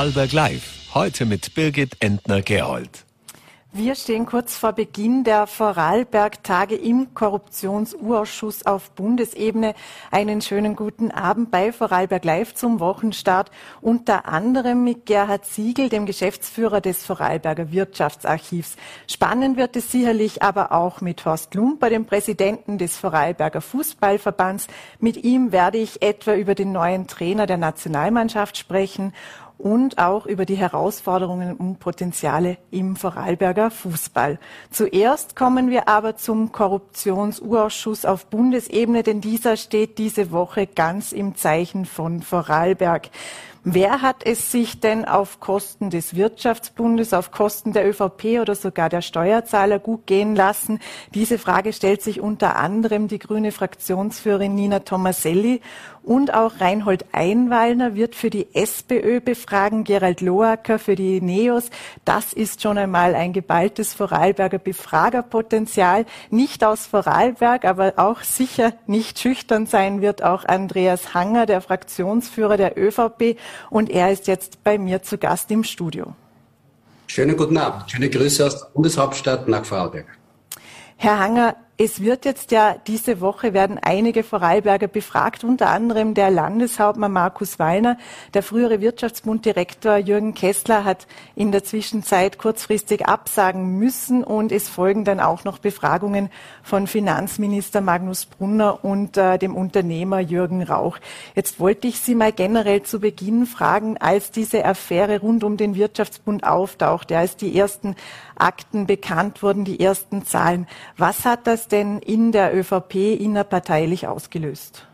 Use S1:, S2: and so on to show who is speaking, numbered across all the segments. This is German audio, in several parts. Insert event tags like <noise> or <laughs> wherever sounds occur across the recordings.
S1: Vorarlberg Live. Heute mit Birgit Entner-Gerold.
S2: Wir stehen kurz vor Beginn der Vorarlberg-Tage im Korruptionsurausschuss auf Bundesebene. Einen schönen guten Abend bei Vorarlberg Live zum Wochenstart. Unter anderem mit Gerhard Siegel, dem Geschäftsführer des Vorarlberger Wirtschaftsarchivs. Spannend wird es sicherlich aber auch mit Horst Lumper, dem Präsidenten des Vorarlberger Fußballverbands. Mit ihm werde ich etwa über den neuen Trainer der Nationalmannschaft sprechen und auch über die Herausforderungen und Potenziale im Vorarlberger Fußball. Zuerst kommen wir aber zum Korruptionsurausschuss auf Bundesebene, denn dieser steht diese Woche ganz im Zeichen von Vorarlberg. Wer hat es sich denn auf Kosten des Wirtschaftsbundes, auf Kosten der ÖVP oder sogar der Steuerzahler gut gehen lassen? Diese Frage stellt sich unter anderem die grüne Fraktionsführerin Nina Tomaselli und auch Reinhold Einwallner wird für die SPÖ befragen, Gerald Loacker für die NEOS. Das ist schon einmal ein geballtes Vorarlberger Befragerpotenzial. Nicht aus Vorarlberg, aber auch sicher nicht schüchtern sein wird auch Andreas Hanger, der Fraktionsführer der ÖVP und er ist jetzt bei mir zu Gast im Studio.
S3: Schönen guten Abend. Schöne Grüße aus der Bundeshauptstadt nach Vorarlberg.
S2: Herr Hanger, es wird jetzt ja diese Woche werden einige Vorarlberger befragt, unter anderem der Landeshauptmann Markus Wallner. Der frühere Wirtschaftsbunddirektor Jürgen Kessler hat in der Zwischenzeit kurzfristig absagen müssen und es folgen dann auch noch Befragungen von Finanzminister Magnus Brunner und äh, dem Unternehmer Jürgen Rauch. Jetzt wollte ich Sie mal generell zu Beginn fragen, als diese Affäre rund um den Wirtschaftsbund auftauchte, als die ersten Akten bekannt wurden, die ersten Zahlen. Was hat das denn in der ÖVP innerparteilich ausgelöst?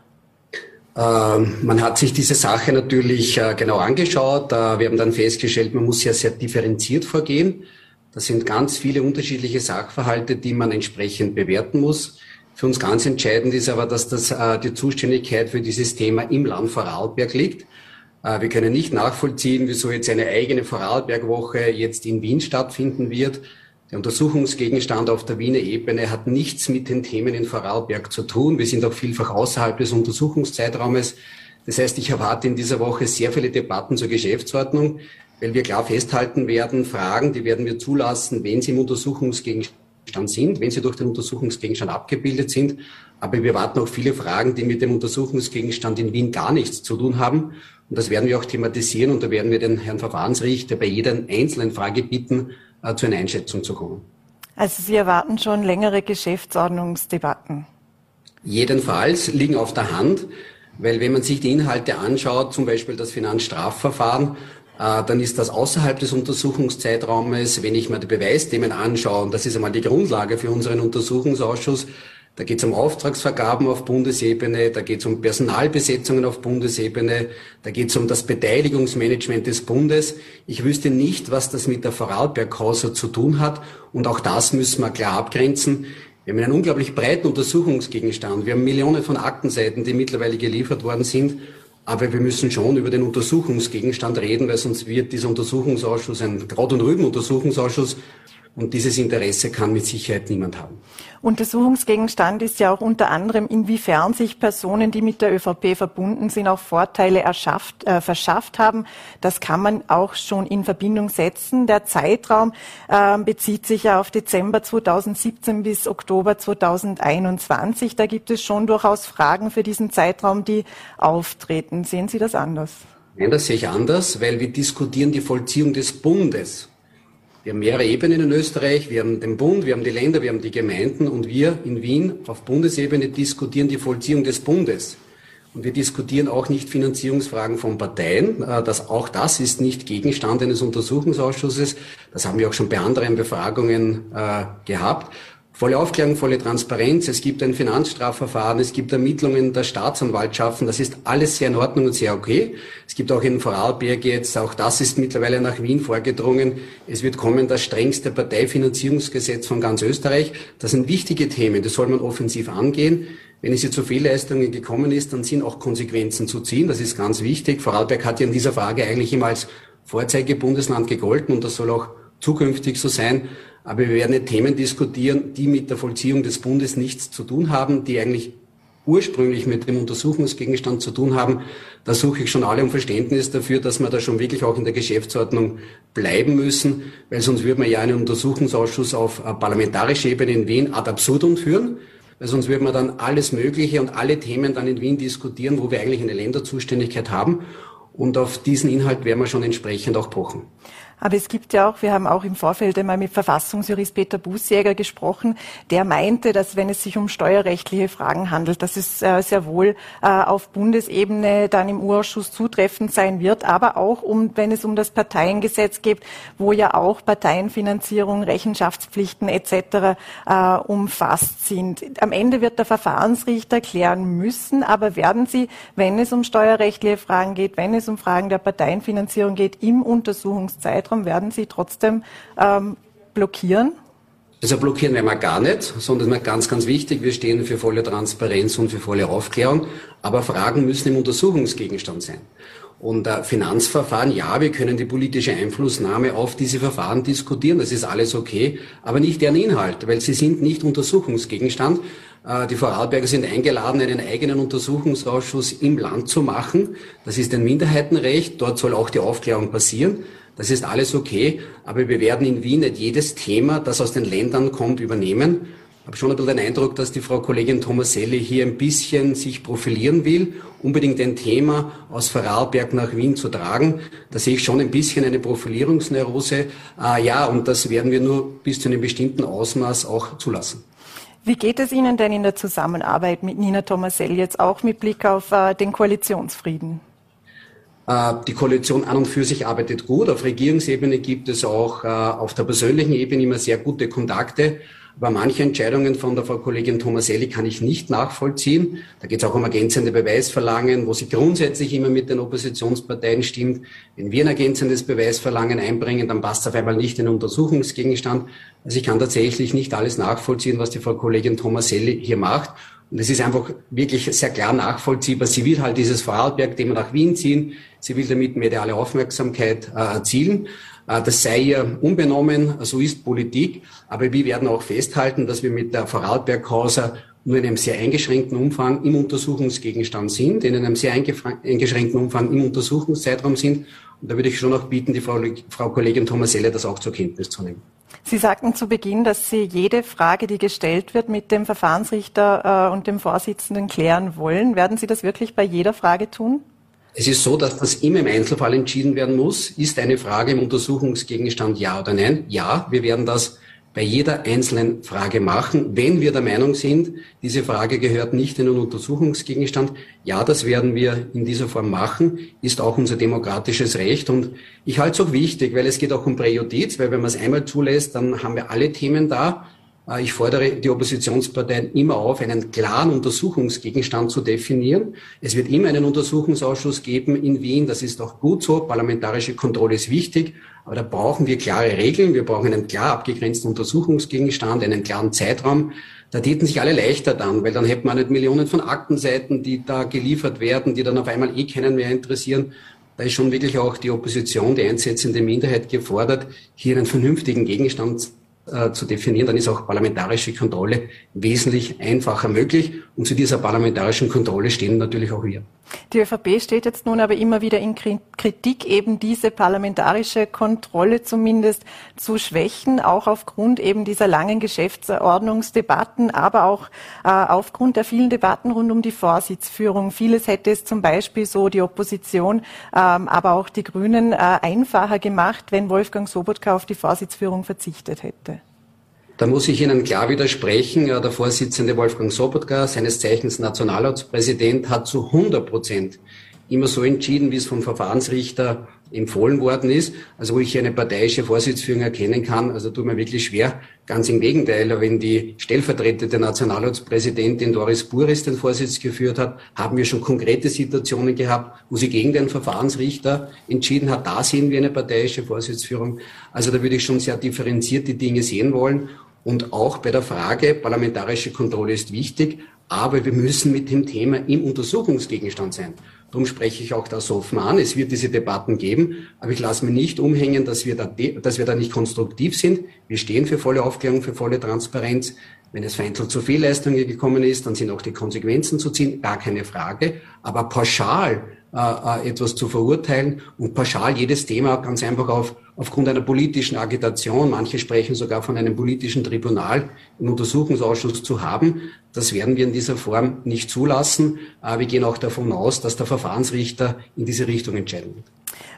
S3: Ähm, man hat sich diese Sache natürlich äh, genau angeschaut. Äh, wir haben dann festgestellt, man muss ja sehr differenziert vorgehen. Das sind ganz viele unterschiedliche Sachverhalte, die man entsprechend bewerten muss. Für uns ganz entscheidend ist aber, dass das, äh, die Zuständigkeit für dieses Thema im Land Vorarlberg liegt. Wir können nicht nachvollziehen, wieso jetzt eine eigene Vorarlbergwoche jetzt in Wien stattfinden wird. Der Untersuchungsgegenstand auf der Wiener Ebene hat nichts mit den Themen in Vorarlberg zu tun. Wir sind auch vielfach außerhalb des Untersuchungszeitraumes. Das heißt, ich erwarte in dieser Woche sehr viele Debatten zur Geschäftsordnung, weil wir klar festhalten werden, Fragen, die werden wir zulassen, wenn sie im Untersuchungsgegenstand sind, wenn sie durch den Untersuchungsgegenstand abgebildet sind. Aber wir erwarten auch viele Fragen, die mit dem Untersuchungsgegenstand in Wien gar nichts zu tun haben. Und das werden wir auch thematisieren und da werden wir den Herrn Verfahrensrichter bei jeder einzelnen Frage bitten, äh, zu einer Einschätzung zu kommen.
S2: Also Sie erwarten schon längere Geschäftsordnungsdebatten?
S3: Jedenfalls liegen auf der Hand, weil wenn man sich die Inhalte anschaut, zum Beispiel das Finanzstrafverfahren, äh, dann ist das außerhalb des Untersuchungszeitraumes. Wenn ich mir die Beweisthemen anschaue, und das ist einmal die Grundlage für unseren Untersuchungsausschuss, da geht es um Auftragsvergaben auf Bundesebene, da geht es um Personalbesetzungen auf Bundesebene, da geht es um das Beteiligungsmanagement des Bundes. Ich wüsste nicht, was das mit der Vorarlberg-Causa zu tun hat und auch das müssen wir klar abgrenzen. Wir haben einen unglaublich breiten Untersuchungsgegenstand. Wir haben Millionen von Aktenseiten, die mittlerweile geliefert worden sind. Aber wir müssen schon über den Untersuchungsgegenstand reden, weil sonst wird dieser Untersuchungsausschuss ein Kraut- und Rüben-Untersuchungsausschuss und dieses Interesse kann mit Sicherheit niemand haben.
S2: Untersuchungsgegenstand ist ja auch unter anderem, inwiefern sich Personen, die mit der ÖVP verbunden sind, auch Vorteile erschafft, äh, verschafft haben. Das kann man auch schon in Verbindung setzen. Der Zeitraum äh, bezieht sich ja auf Dezember 2017 bis Oktober 2021. Da gibt es schon durchaus Fragen für diesen Zeitraum, die auftreten. Sehen Sie das anders?
S3: Nein, das sehe ich anders, weil wir diskutieren die Vollziehung des Bundes. Wir haben mehrere Ebenen in Österreich. Wir haben den Bund, wir haben die Länder, wir haben die Gemeinden und wir in Wien auf Bundesebene diskutieren die Vollziehung des Bundes. Und wir diskutieren auch nicht Finanzierungsfragen von Parteien. Äh, das, auch das ist nicht Gegenstand eines Untersuchungsausschusses. Das haben wir auch schon bei anderen Befragungen äh, gehabt. Volle Aufklärung, volle Transparenz. Es gibt ein Finanzstrafverfahren, es gibt Ermittlungen der Staatsanwaltschaften. Das ist alles sehr in Ordnung und sehr okay. Es gibt auch in Vorarlberg jetzt, auch das ist mittlerweile nach Wien vorgedrungen. Es wird kommen das strengste Parteifinanzierungsgesetz von ganz Österreich. Das sind wichtige Themen, das soll man offensiv angehen. Wenn es hier zu Fehlleistungen gekommen ist, dann sind auch Konsequenzen zu ziehen. Das ist ganz wichtig. Vorarlberg hat ja in dieser Frage eigentlich immer als Vorzeigebundesland gegolten und das soll auch zukünftig so sein. Aber wir werden Themen diskutieren, die mit der Vollziehung des Bundes nichts zu tun haben, die eigentlich ursprünglich mit dem Untersuchungsgegenstand zu tun haben, da suche ich schon alle um Verständnis dafür, dass wir da schon wirklich auch in der Geschäftsordnung bleiben müssen, weil sonst würde man ja einen Untersuchungsausschuss auf parlamentarischer Ebene in Wien ad absurdum führen, weil sonst würde man dann alles Mögliche und alle Themen dann in Wien diskutieren, wo wir eigentlich eine Länderzuständigkeit haben. Und auf diesen Inhalt werden wir schon entsprechend auch pochen.
S2: Aber es gibt ja auch, wir haben auch im Vorfeld einmal mit Verfassungsjurist Peter Bußjäger gesprochen, der meinte, dass wenn es sich um steuerrechtliche Fragen handelt, dass es äh, sehr wohl äh, auf Bundesebene dann im Urausschuss zutreffend sein wird, aber auch um, wenn es um das Parteiengesetz geht, wo ja auch Parteienfinanzierung, Rechenschaftspflichten etc. Äh, umfasst sind. Am Ende wird der Verfahrensrichter klären müssen, aber werden Sie, wenn es um steuerrechtliche Fragen geht, wenn es um Fragen der Parteienfinanzierung geht, im Untersuchungszeit Zeitraum werden Sie trotzdem ähm, blockieren?
S3: Also blockieren werden wir gar nicht, sondern es ist ganz, ganz wichtig, wir stehen für volle Transparenz und für volle Aufklärung, aber Fragen müssen im Untersuchungsgegenstand sein. Und äh, Finanzverfahren, ja, wir können die politische Einflussnahme auf diese Verfahren diskutieren, das ist alles okay, aber nicht deren Inhalt, weil sie sind nicht Untersuchungsgegenstand. Äh, die Vorarlberger sind eingeladen, einen eigenen Untersuchungsausschuss im Land zu machen. Das ist ein Minderheitenrecht, dort soll auch die Aufklärung passieren. Das ist alles okay, aber wir werden in Wien nicht jedes Thema, das aus den Ländern kommt, übernehmen. Ich habe schon ein bisschen den Eindruck, dass die Frau Kollegin Tomaselli hier ein bisschen sich profilieren will, unbedingt ein Thema aus Vorarlberg nach Wien zu tragen. Da sehe ich schon ein bisschen eine Profilierungsneurose. Äh, ja, und das werden wir nur bis zu einem bestimmten Ausmaß auch zulassen.
S2: Wie geht es Ihnen denn in der Zusammenarbeit mit Nina Tomaselli jetzt auch mit Blick auf äh, den Koalitionsfrieden?
S3: Äh, die Koalition an und für sich arbeitet gut. Auf Regierungsebene gibt es auch äh, auf der persönlichen Ebene immer sehr gute Kontakte. Aber manche Entscheidungen von der Frau Kollegin Tomaselli kann ich nicht nachvollziehen. Da geht es auch um ergänzende Beweisverlangen, wo sie grundsätzlich immer mit den Oppositionsparteien stimmt. Wenn wir ein ergänzendes Beweisverlangen einbringen, dann passt es auf einmal nicht in den Untersuchungsgegenstand. Also ich kann tatsächlich nicht alles nachvollziehen, was die Frau Kollegin Tomaselli hier macht. Und es ist einfach wirklich sehr klar nachvollziehbar. Sie will halt dieses Vorarlberg-Thema nach Wien ziehen. Sie will damit mediale Aufmerksamkeit äh, erzielen. Äh, das sei ihr unbenommen, so ist Politik. Aber wir werden auch festhalten, dass wir mit der Vorarlberg-Causa nur in einem sehr eingeschränkten Umfang im Untersuchungsgegenstand sind, in einem sehr eingeschränkten Umfang im Untersuchungszeitraum sind. Und da würde ich schon auch bieten, die Frau, Frau Kollegin Thomaselle das auch zur Kenntnis zu nehmen.
S2: Sie sagten zu Beginn, dass Sie jede Frage, die gestellt wird, mit dem Verfahrensrichter äh, und dem Vorsitzenden klären wollen. Werden Sie das wirklich bei jeder Frage tun?
S3: Es ist so, dass das immer im Einzelfall entschieden werden muss. Ist eine Frage im Untersuchungsgegenstand ja oder nein? Ja, wir werden das bei jeder einzelnen Frage machen. Wenn wir der Meinung sind, diese Frage gehört nicht in einen Untersuchungsgegenstand, ja, das werden wir in dieser Form machen, ist auch unser demokratisches Recht. Und ich halte es auch wichtig, weil es geht auch um Präjudiz, weil wenn man es einmal zulässt, dann haben wir alle Themen da. Äh, ich fordere die Oppositionsparteien immer auf, einen klaren Untersuchungsgegenstand zu definieren. Es wird immer einen Untersuchungsausschuss geben in Wien. Das ist auch gut so. Parlamentarische Kontrolle ist wichtig. Aber da brauchen wir klare Regeln. Wir brauchen einen klar abgegrenzten Untersuchungsgegenstand, einen klaren Zeitraum. Da täten sich alle leichter dann, weil dann hätten wir nicht Millionen von Aktenseiten, die da geliefert werden, die dann auf einmal eh keinen mehr interessieren. Da ist schon wirklich auch die Opposition, die einsetzende Minderheit gefordert, hier einen vernünftigen Gegenstand äh, zu definieren, dann ist auch parlamentarische Kontrolle wesentlich einfacher möglich. Und zu dieser parlamentarischen Kontrolle stehen natürlich auch wir.
S2: Die ÖVP steht jetzt nun aber immer wieder in Kritik, eben diese parlamentarische Kontrolle zumindest zu schwächen, auch aufgrund eben dieser langen Geschäftsordnungsdebatten, aber auch äh, aufgrund der vielen Debatten rund um die Vorsitzführung. Vieles hätte es zum Beispiel so die Opposition, ähm, aber auch die Grünen äh, einfacher gemacht, wenn Wolfgang Sobotka auf die Vorsitzführung verzichtet hätte.
S3: Da muss ich Ihnen klar widersprechen. Der Vorsitzende Wolfgang Sobotka, seines Zeichens Nationalratspräsident, hat zu 100 Prozent immer so entschieden, wie es vom Verfahrensrichter empfohlen worden ist. Also wo ich eine parteiische Vorsitzführung erkennen kann, also tut mir wirklich schwer. Ganz im Gegenteil, wenn die stellvertretende Nationalratspräsidentin Doris Buris den Vorsitz geführt hat, haben wir schon konkrete Situationen gehabt, wo sie gegen den Verfahrensrichter entschieden hat. Da sehen wir eine parteiische Vorsitzführung. Also da würde ich schon sehr differenziert die Dinge sehen wollen. Und auch bei der Frage, parlamentarische Kontrolle ist wichtig, aber wir müssen mit dem Thema im Untersuchungsgegenstand sein. Darum spreche ich auch das offen an. Es wird diese Debatten geben, aber ich lasse mir nicht umhängen, dass wir, da, dass wir da nicht konstruktiv sind. Wir stehen für volle Aufklärung, für volle Transparenz. Wenn es vereinzelt zu Fehlleistungen gekommen ist, dann sind auch die Konsequenzen zu ziehen, gar keine Frage. Aber pauschal äh, äh, etwas zu verurteilen und pauschal jedes Thema ganz einfach auf, aufgrund einer politischen Agitation, manche sprechen sogar von einem politischen Tribunal im Untersuchungsausschuss zu haben, das werden wir in dieser Form nicht zulassen. Äh, wir gehen auch davon aus, dass der Verfahrensrichter in diese Richtung entscheiden wird.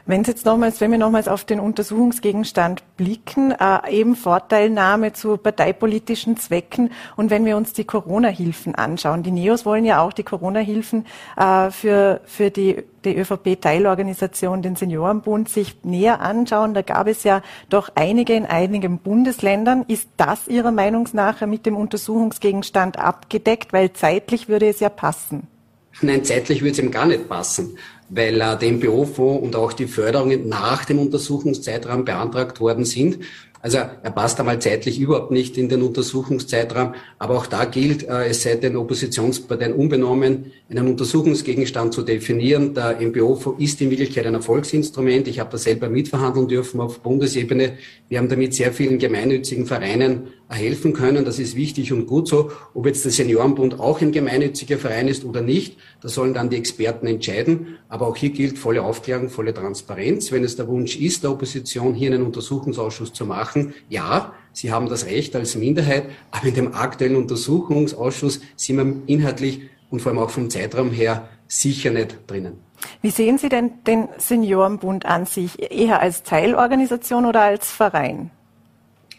S2: Wenn, jetzt nochmals, wenn wir nochmals auf den Untersuchungsgegenstand blicken, äh, eben Vorteilnahme zu parteipolitischen Zwecken und wenn wir uns die Corona-Hilfen anschauen, die NEOS wollen ja auch die Corona-Hilfen äh, für, für die, die ÖVP-Teilorganisation, den Seniorenbund, sich näher anschauen. Da gab es ja doch einige in einigen Bundesländern. Ist das Ihrer Meinung nach mit dem Untersuchungsgegenstand abgedeckt? Weil zeitlich würde es ja passen.
S3: Nein, zeitlich würde es ihm gar nicht passen weil äh, der MPO-Fonds und auch die Förderungen nach dem Untersuchungszeitraum beantragt worden sind. Also er passt einmal zeitlich überhaupt nicht in den Untersuchungszeitraum, aber auch da gilt, äh, es sei den Oppositionsparteien unbenommen, einen Untersuchungsgegenstand zu definieren. Der MPO ist in Wirklichkeit ein Erfolgsinstrument. Ich habe das selber mitverhandeln dürfen auf Bundesebene. Wir haben damit sehr vielen gemeinnützigen Vereinen helfen können. Das ist wichtig und gut so. Ob jetzt der Seniorenbund auch ein gemeinnütziger Verein ist oder nicht, das sollen dann die Experten entscheiden. Aber auch hier gilt volle Aufklärung, volle Transparenz. Wenn es der Wunsch ist, der Opposition hier einen Untersuchungsausschuss zu machen, ja, Sie haben das Recht als Minderheit, aber in dem aktuellen Untersuchungsausschuss sind wir inhaltlich und vor allem auch vom Zeitraum her sicher nicht drinnen.
S2: Wie sehen Sie denn den Seniorenbund an sich? Eher als Teilorganisation oder als Verein?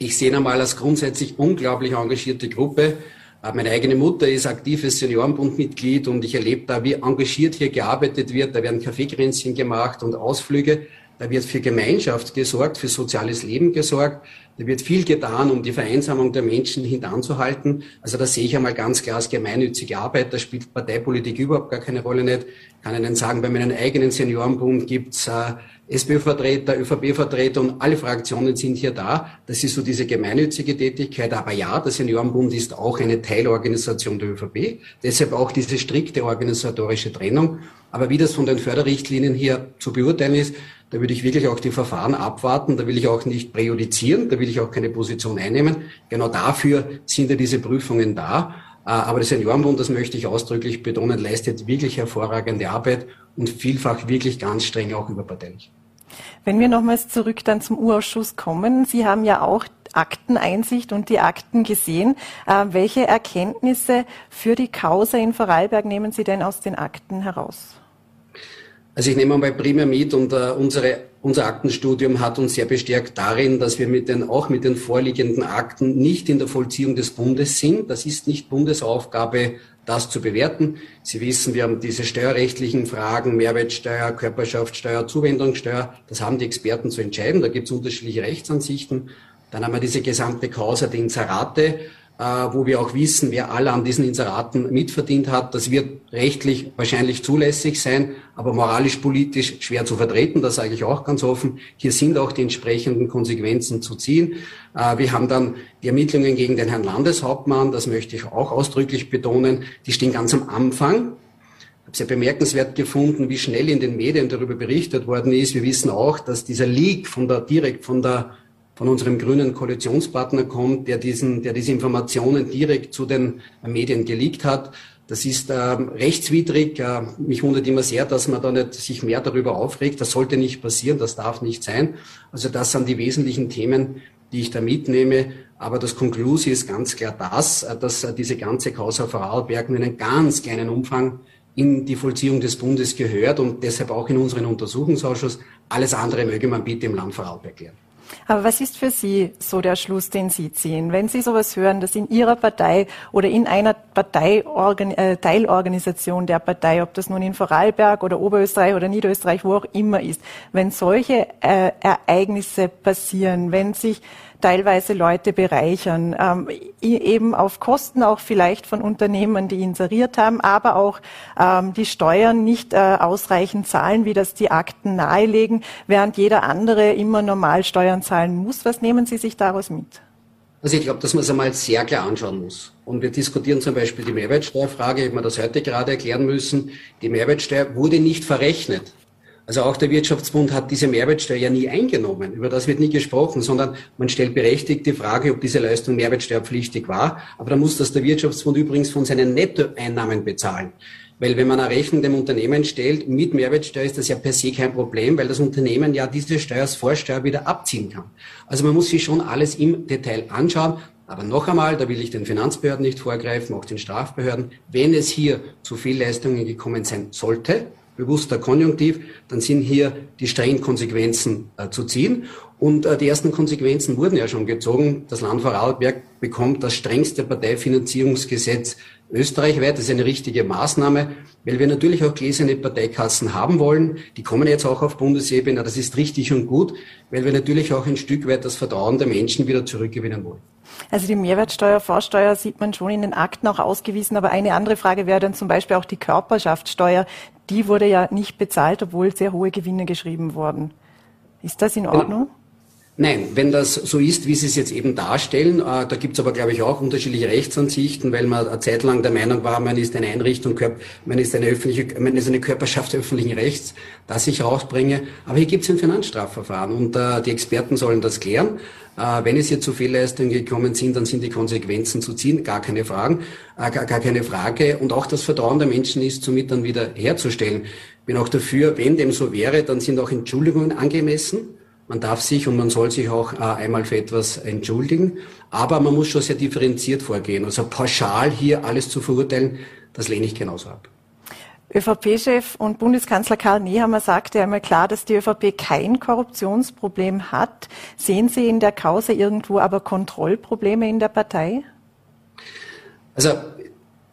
S3: Ich sehe ihn einmal als grundsätzlich unglaublich engagierte Gruppe. Äh, meine eigene Mutter ist aktives Seniorenbundmitglied und ich erlebe da, wie engagiert hier gearbeitet wird. Da werden Kaffeekränzchen gemacht und Ausflüge. Da wird für Gemeinschaft gesorgt, für soziales Leben gesorgt. Da wird viel getan, um die Vereinsamung der Menschen hintanzuhalten. Also da sehe ich einmal ganz klar als gemeinnützige Arbeit. Da spielt Parteipolitik überhaupt gar keine Rolle nicht. Ich kann Ihnen sagen, bei meinem eigenen Seniorenbund gibt's äh, SPÖ-Vertreter, ÖVP-Vertreter und alle Fraktionen sind hier da. Das ist so diese gemeinnützige Tätigkeit. Aber ja, der Seniorenbund ist auch eine Teilorganisation der ÖVP. Deshalb auch diese strikte organisatorische Trennung. Aber wie das von den Förderrichtlinien hier zu beurteilen ist, da würde ich wirklich auch die Verfahren abwarten. Da will ich auch nicht präjudizieren. Da will ich auch keine Position einnehmen. Genau dafür sind ja diese Prüfungen da. Äh, aber der Seniorenbund, das möchte ich ausdrücklich betonen, leistet wirklich hervorragende Arbeit und vielfach wirklich ganz streng auch überparteilich.
S2: Wenn wir nochmals zurück dann zum Urausschuss kommen, Sie haben ja auch Akteneinsicht und die Akten gesehen. Äh, welche Erkenntnisse für die Causa in Vorarlberg nehmen Sie denn aus den Akten heraus?
S3: Also ich nehme mal primär mit und uh, unsere, unser Aktenstudium hat uns sehr bestärkt darin, dass wir mit den, auch mit den vorliegenden Akten nicht in der Vollziehung des Bundes sind. Das ist nicht Bundesaufgabe, das zu bewerten. Sie wissen, wir haben diese steuerrechtlichen Fragen, Mehrwertsteuer, Körperschaftssteuer, Zuwendungssteuer, das haben die Experten zu entscheiden. Da gibt es unterschiedliche Rechtsansichten. Dann haben wir diese gesamte Causa der Inserate, wo wir auch wissen, wer alle an diesen Inseraten mitverdient hat. Das wird rechtlich wahrscheinlich zulässig sein, aber moralisch-politisch schwer zu vertreten. Das sage ich auch ganz offen. Hier sind auch die entsprechenden Konsequenzen zu ziehen. Äh, wir haben dann die Ermittlungen gegen den Herrn Landeshauptmann. Das möchte ich auch ausdrücklich betonen. Die stehen ganz am Anfang. Ich habe sehr bemerkenswert gefunden, wie schnell in den Medien darüber berichtet worden ist. Wir wissen auch, dass dieser Leak von der, direkt von der von unserem grünen Koalitionspartner kommt, der, diesen, der diese Informationen direkt zu den Medien geleakt hat. Das ist äh, rechtswidrig. Äh, mich wundert immer sehr, dass man da nicht sich mehr darüber aufregt. Das sollte nicht passieren, das darf nicht sein. Also das sind die wesentlichen Themen, die ich da mitnehme. Aber das Konklusi ist ganz klar das, äh, dass äh, diese ganze Causa Vorarlberg nur in einem ganz kleinen Umfang in die Vollziehung des Bundes gehört und deshalb auch in unseren Untersuchungsausschuss. Alles andere möge man bitte im Land Vorarlberg klären.
S2: Aber was ist für Sie so der Schluss, den Sie ziehen? Wenn Sie sowas hören, dass in Ihrer Partei oder in einer Partei, äh, Teilorganisation der Partei, ob das nun in Vorarlberg oder Oberösterreich oder Niederösterreich, wo auch immer ist, wenn solche äh, Ereignisse passieren, wenn sich teilweise Leute bereichern, ähm, eben auf Kosten auch vielleicht von Unternehmen, die inseriert haben, aber auch ähm, die Steuern nicht äh, ausreichend zahlen, wie das die Akten nahelegen, während jeder andere immer normal Steuern zahlen muss. Was nehmen Sie sich daraus mit?
S3: Also ich glaube, dass man es einmal sehr klar anschauen muss. Und wir diskutieren zum Beispiel die Mehrwertsteuerfrage, ich habe mir das heute gerade erklären müssen. Die Mehrwertsteuer wurde nicht verrechnet. Also auch der Wirtschaftsbund hat diese Mehrwertsteuer ja nie eingenommen. Über das wird nie gesprochen, sondern man stellt berechtigt die Frage, ob diese Leistung mehrwertsteuerpflichtig war. Aber dann muss das der Wirtschaftsbund übrigens von seinen Nettoeinnahmen bezahlen. Weil wenn man eine Rechnung dem Unternehmen stellt mit Mehrwertsteuer, ist das ja per se kein Problem, weil das Unternehmen ja diese Steuer als Vorsteuer wieder abziehen kann. Also man muss sich schon alles im Detail anschauen. Aber noch einmal, da will ich den Finanzbehörden nicht vorgreifen, auch den Strafbehörden, wenn es hier zu Fehlleistungen gekommen sein sollte, bewusster Konjunktiv, dann sind hier die strengen Konsequenzen äh, zu ziehen. Und äh, die ersten Konsequenzen wurden ja schon gezogen. Das Land Vorarlberg bekommt das strengste Parteifinanzierungsgesetz österreichweit. Das ist eine richtige Maßnahme, weil wir natürlich auch gläserne Parteikassen haben wollen. Die kommen jetzt auch auf Bundesebene. Das ist richtig und gut, weil wir natürlich auch ein Stück weit das Vertrauen der Menschen wieder zurückgewinnen wollen.
S2: Also die Mehrwertsteuer, Vorsteuer sieht man schon in den Akten auch ausgewiesen. Aber eine andere Frage wäre dann zum Beispiel auch die Körperschaftssteuer. Die wurde ja nicht bezahlt, obwohl sehr hohe Gewinne geschrieben wurden. Ist das in Ordnung?
S3: Nein, wenn das so ist, wie Sie es jetzt eben darstellen, äh, da gibt es aber, glaube ich, auch unterschiedliche Rechtsansichten, weil man eine Zeit lang der Meinung war, man ist eine Einrichtung, man ist eine öffentliche, man ist eine Körperschaft öffentlichen Rechts, das ich rausbringe. Aber hier gibt es ein Finanzstrafverfahren und äh, die Experten sollen das klären. Äh, wenn es hier zu Fehlleistungen gekommen sind, dann sind die Konsequenzen zu ziehen, gar keine Fragen, äh, gar, gar keine Frage. Und auch das Vertrauen der Menschen ist somit dann wieder herzustellen. Bin auch dafür, wenn dem so wäre, dann sind auch Entschuldigungen angemessen. Man darf sich und man soll sich auch äh, einmal für etwas entschuldigen. Aber man muss schon sehr differenziert vorgehen. Also pauschal hier alles zu verurteilen, das lehne ich genauso ab.
S2: ÖVP-Chef und Bundeskanzler Karl Nehammer sagte einmal klar, dass die ÖVP kein Korruptionsproblem hat. Sehen Sie in der Kause irgendwo aber Kontrollprobleme in der Partei?
S3: Also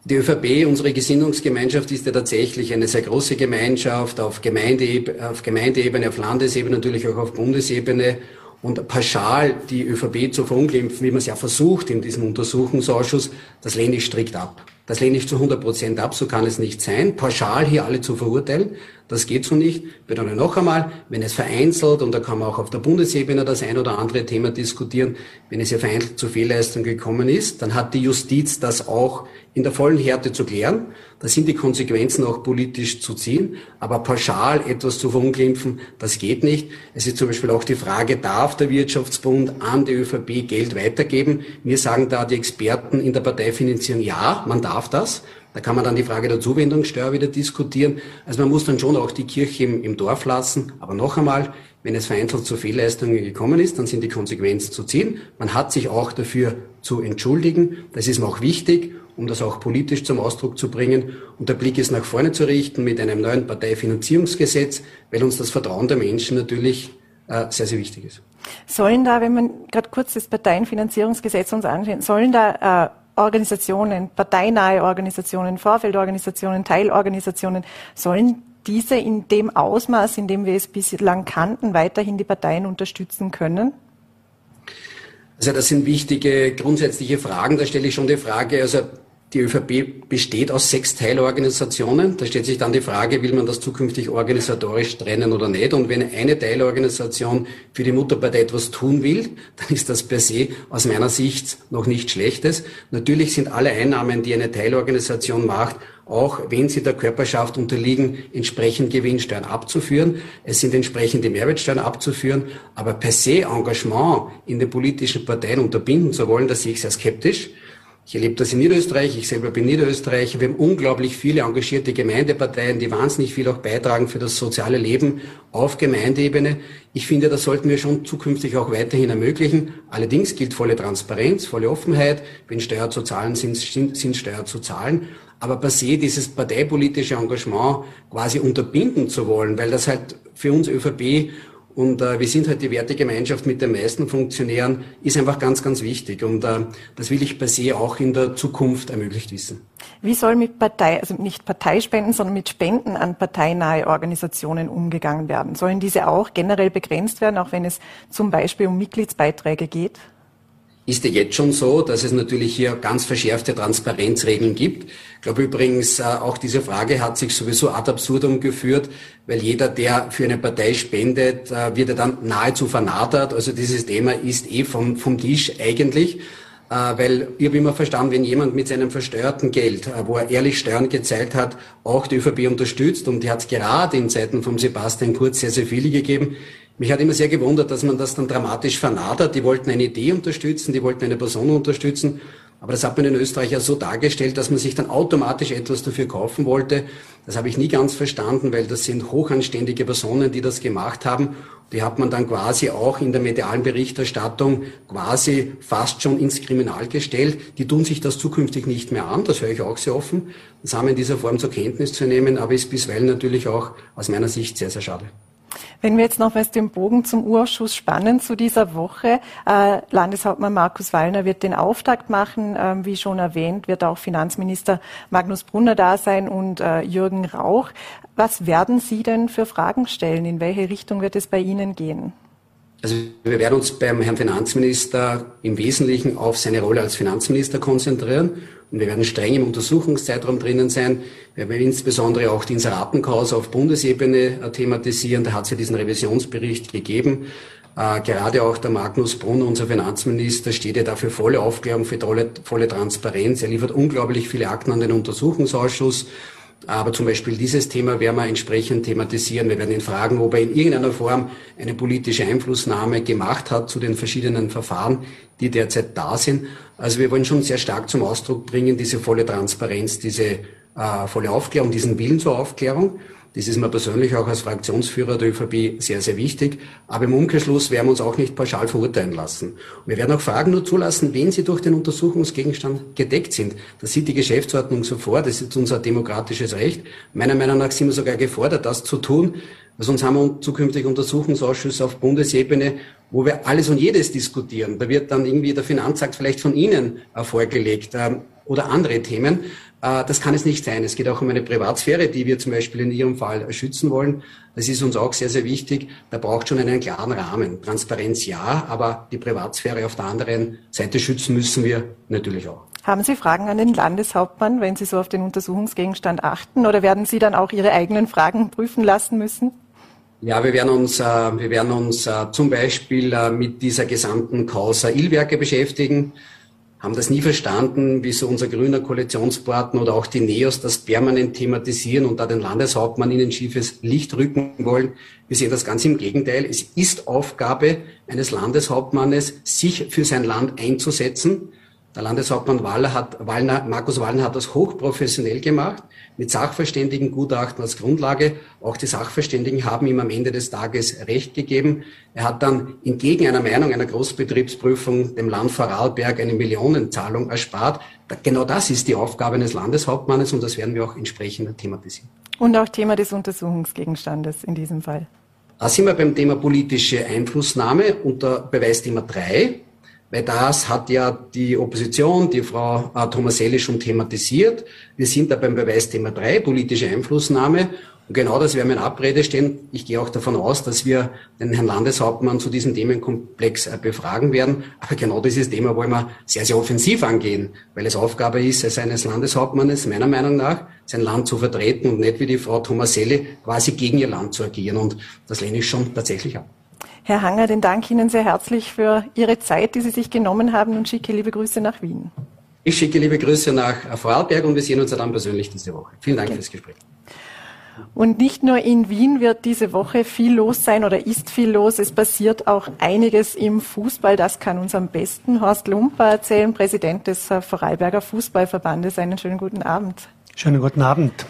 S3: die ÖVP, unsere Gesinnungsgemeinschaft, ist ja tatsächlich eine sehr große Gemeinschaft auf, Gemeindeebene, auf Gemeindeebene, auf Landesebene, natürlich auch auf Bundesebene. Und pauschal die ÖVP zu verunglimpfen, wie man es ja versucht in diesem Untersuchungsausschuss, das lehne ich strikt ab. Das lehne ich zu 100 Prozent ab, so kann es nicht sein. Pauschal hier alle zu verurteilen, das geht so nicht. Ich betone noch einmal, wenn es vereinzelt, und da kann man auch auf der Bundesebene das ein oder andere Thema diskutieren, wenn es hier vereinzelt zu Fehlleistungen gekommen ist, dann hat die Justiz das auch in der vollen Härte zu klären. Da sind die Konsequenzen auch politisch zu ziehen. Aber pauschal etwas zu verunglimpfen, das geht nicht. Es ist zum Beispiel auch die Frage, darf der Wirtschaftsbund an die ÖVP Geld weitergeben? Wir sagen da die Experten in der Parteifinanzierung, ja, man darf das. Da kann man dann die Frage der Zuwendungssteuer wieder diskutieren. Also man muss dann schon auch die Kirche im, im Dorf lassen. Aber noch einmal, wenn es vereinzelt zu Fehlleistungen gekommen ist, dann sind die Konsequenzen zu ziehen. Man hat sich auch dafür zu entschuldigen. Das ist mir auch wichtig, um das auch politisch zum Ausdruck zu bringen. Und der Blick ist nach vorne zu richten mit einem neuen Parteifinanzierungsgesetz, weil uns das Vertrauen der Menschen natürlich äh, sehr, sehr wichtig ist.
S2: Sollen da, wenn man gerade kurz das Parteienfinanzierungsgesetz uns anschauen, sollen da äh, Organisationen, parteinahe Organisationen, Vorfeldorganisationen, Teilorganisationen, sollen diese in dem Ausmaß, in dem wir es bislang kannten, weiterhin die Parteien unterstützen können?
S3: Also das sind wichtige grundsätzliche Fragen. Da stelle ich schon die Frage, also die ÖVP besteht aus sechs Teilorganisationen. Da stellt sich dann die Frage, will man das zukünftig organisatorisch trennen oder nicht? Und wenn eine Teilorganisation für die Mutterpartei etwas tun will, dann ist das per se aus meiner Sicht noch nicht Schlechtes. Natürlich sind alle Einnahmen, die eine Teilorganisation macht, auch wenn sie der Körperschaft unterliegen, entsprechend Gewinnsteuern abzuführen. Es sind entsprechende Mehrwertsteuern abzuführen. Aber per se Engagement in den politischen Parteien unterbinden zu wollen, das sehe ich sehr skeptisch. Ich erlebe das in Niederösterreich, ich selber bin Niederösterreicher. Wir haben unglaublich viele engagierte Gemeindeparteien, die wahnsinnig viel auch beitragen für das soziale Leben auf Gemeindeebene. Ich finde, das sollten wir schon zukünftig auch weiterhin ermöglichen. Allerdings gilt volle Transparenz, volle Offenheit. Wenn Steuer zu zahlen sind, sind Steuer zu zahlen. Aber per se dieses parteipolitische Engagement quasi unterbinden zu wollen, weil das halt für uns ÖVP und äh, wir sind halt die Wertegemeinschaft mit den meisten Funktionären, ist einfach ganz, ganz wichtig. Und äh, das will ich per se auch in der Zukunft ermöglicht wissen.
S2: Wie soll mit Partei, also nicht Parteispenden, sondern mit Spenden an parteinahe Organisationen umgegangen werden? Sollen diese auch generell begrenzt werden, auch wenn es zum Beispiel um Mitgliedsbeiträge geht?
S3: Ist ja jetzt schon so, dass es natürlich hier ganz verschärfte Transparenzregeln gibt. Ich glaube übrigens, äh, auch diese Frage hat sich sowieso ad absurdum geführt, weil jeder, der für eine Partei spendet, äh, wird er dann nahezu vernadert. Also dieses Thema ist eh vom, vom Tisch eigentlich. äh, weil ich habe immer verstanden, wenn jemand mit seinem versteuerten Geld, wo er ehrlich Steuern gezahlt hat, auch die ÖVP unterstützt und die hat es gerade in Zeiten von Sebastian Kurz sehr, sehr viele gegeben. Mich hat immer sehr gewundert, dass man das dann dramatisch vernadert. Die wollten eine Idee unterstützen, die wollten eine Person unterstützen aber das hat man in Österreich ja so dargestellt, dass man sich dann automatisch etwas dafür kaufen wollte. Das habe ich nie ganz verstanden, weil das sind hochanständige Personen, die das gemacht haben. Die hat man dann quasi auch in der medialen Berichterstattung quasi fast schon ins Kriminal gestellt. Die tun sich das zukünftig nicht mehr an. Das höre ich auch sehr offen. Das haben wir in dieser Form zur Kenntnis zu nehmen, aber ist bisweilen natürlich auch aus meiner Sicht sehr, sehr schade.
S2: Wenn wir jetzt nochmals den Bogen zum Urschuss spannen zu dieser Woche, äh, Landeshauptmann Markus Wallner wird den Auftakt machen. Ähm, wie schon erwähnt, wird auch Finanzminister Magnus Brunner da sein und äh, Jürgen Rauch. Was werden Sie denn für Fragen stellen? In welche Richtung wird es bei Ihnen gehen?
S3: Also wir werden uns beim Herrn Finanzminister im Wesentlichen auf seine Rolle als Finanzminister konzentrieren und wir werden streng im Untersuchungszeitraum drinnen sein. Wir werden insbesondere auch die Inseratenchaos auf Bundesebene äh, thematisieren. Da hat es ja diesen Revisionsbericht gegeben. Äh, gerade auch der Magnus Brunner, unser Finanzminister, steht ja dafür volle Aufklärung, für volle, volle Transparenz. Er liefert unglaublich viele Akten an den Untersuchungsausschuss. Aber zum Beispiel dieses Thema werden wir entsprechend thematisieren. Wir werden ihn fragen, ob er in irgendeiner Form eine politische Einflussnahme gemacht hat zu den verschiedenen Verfahren, die derzeit da sind. Also wir wollen schon sehr stark zum Ausdruck bringen, diese volle Transparenz, diese äh, volle Aufklärung, diesen Willen zur Aufklärung. Das ist mir persönlich auch als Fraktionsführer der ÖVP sehr, sehr wichtig. Aber im Umkehrschluss werden wir uns auch nicht pauschal verurteilen lassen. wir werden auch Fragen nur zulassen, wenn sie durch den Untersuchungsgegenstand gedeckt sind. Das sieht die Geschäftsordnung so vor. Das ist unser demokratisches Recht. Meiner Meinung nach sind wir sogar gefordert, das zu tun. Sonst haben wir zukünftig Untersuchungsausschüsse auf Bundesebene, wo wir alles und jedes diskutieren. Da wird dann irgendwie der Finanzakt vielleicht von Ihnen vorgelegt ähm, oder andere Themen. Äh, das kann es nicht sein. Es geht auch um eine Privatsphäre, die wir zum Beispiel in Ihrem Fall schützen wollen. Das ist uns auch sehr, sehr wichtig. Da braucht schon einen klaren Rahmen. Transparenz ja, aber die Privatsphäre auf der anderen Seite schützen müssen wir natürlich auch.
S2: Haben Sie Fragen an den Landeshauptmann, wenn Sie so auf den Untersuchungsgegenstand achten, oder werden Sie dann auch Ihre eigenen Fragen prüfen lassen müssen?
S3: Ja, wir werden uns, äh, wir werden uns äh, zum Beispiel mit dieser gesamten Causa Ilwerke beschäftigen haben das nie verstanden, wie so unser grüner Koalitionspartner oder auch die NEOS das permanent thematisieren und da den Landeshauptmann in ein schiefes Licht rücken wollen. Wir sehen das ganz im Gegenteil. Es ist Aufgabe eines Landeshauptmannes, sich für sein Land einzusetzen. Der Landeshauptmann Wallner hat, Wallner, Markus Wallner hat das hochprofessionell gemacht, mit Sachverständigengutachten als Grundlage. Auch die Sachverständigen haben ihm am Ende des Tages Recht gegeben. Er hat dann entgegen einer Meinung einer Großbetriebsprüfung dem Land Vorarlberg eine Millionenzahlung erspart. Genau das ist die Aufgabe eines Landeshauptmannes und das werden wir auch entsprechend thematisieren.
S2: Und auch Thema des Untersuchungsgegenstandes in diesem Fall.
S3: Da sind wir beim Thema politische Einflussnahme unter Beweisthema 3 weil das hat ja die Opposition, die Frau äh, Tomaselli schon thematisiert. Wir sind da beim Beweisthema 3, politische Einflussnahme. Und genau das werden wir in Abrede stehen. Ich gehe auch davon aus, dass wir den Herrn Landeshauptmann zu diesem Themenkomplex äh, befragen werden. Aber genau dieses Thema wollen wir sehr, sehr offensiv angehen, weil es Aufgabe ist, als eines Landeshauptmannes, meiner Meinung nach, sein Land zu vertreten und nicht wie die Frau Tomaselli quasi gegen ihr Land zu agieren. Und das lehne ich schon tatsächlich ab.
S2: Herr Hanger, den danke Ihnen sehr herzlich für Ihre Zeit, die Sie sich genommen haben und schicke liebe Grüße nach Wien.
S3: Ich schicke liebe Grüße nach Vorarlberg und wir sehen uns dann persönlich diese Woche. Vielen Dank okay. fürs Gespräch.
S2: Und nicht nur in Wien wird diese Woche viel los sein oder ist viel los. Es passiert auch einiges im Fußball. Das kann uns am besten Horst Lumper erzählen, Präsident des Vorarlberger Fußballverbandes. Einen schönen guten Abend.
S4: Schönen guten Abend.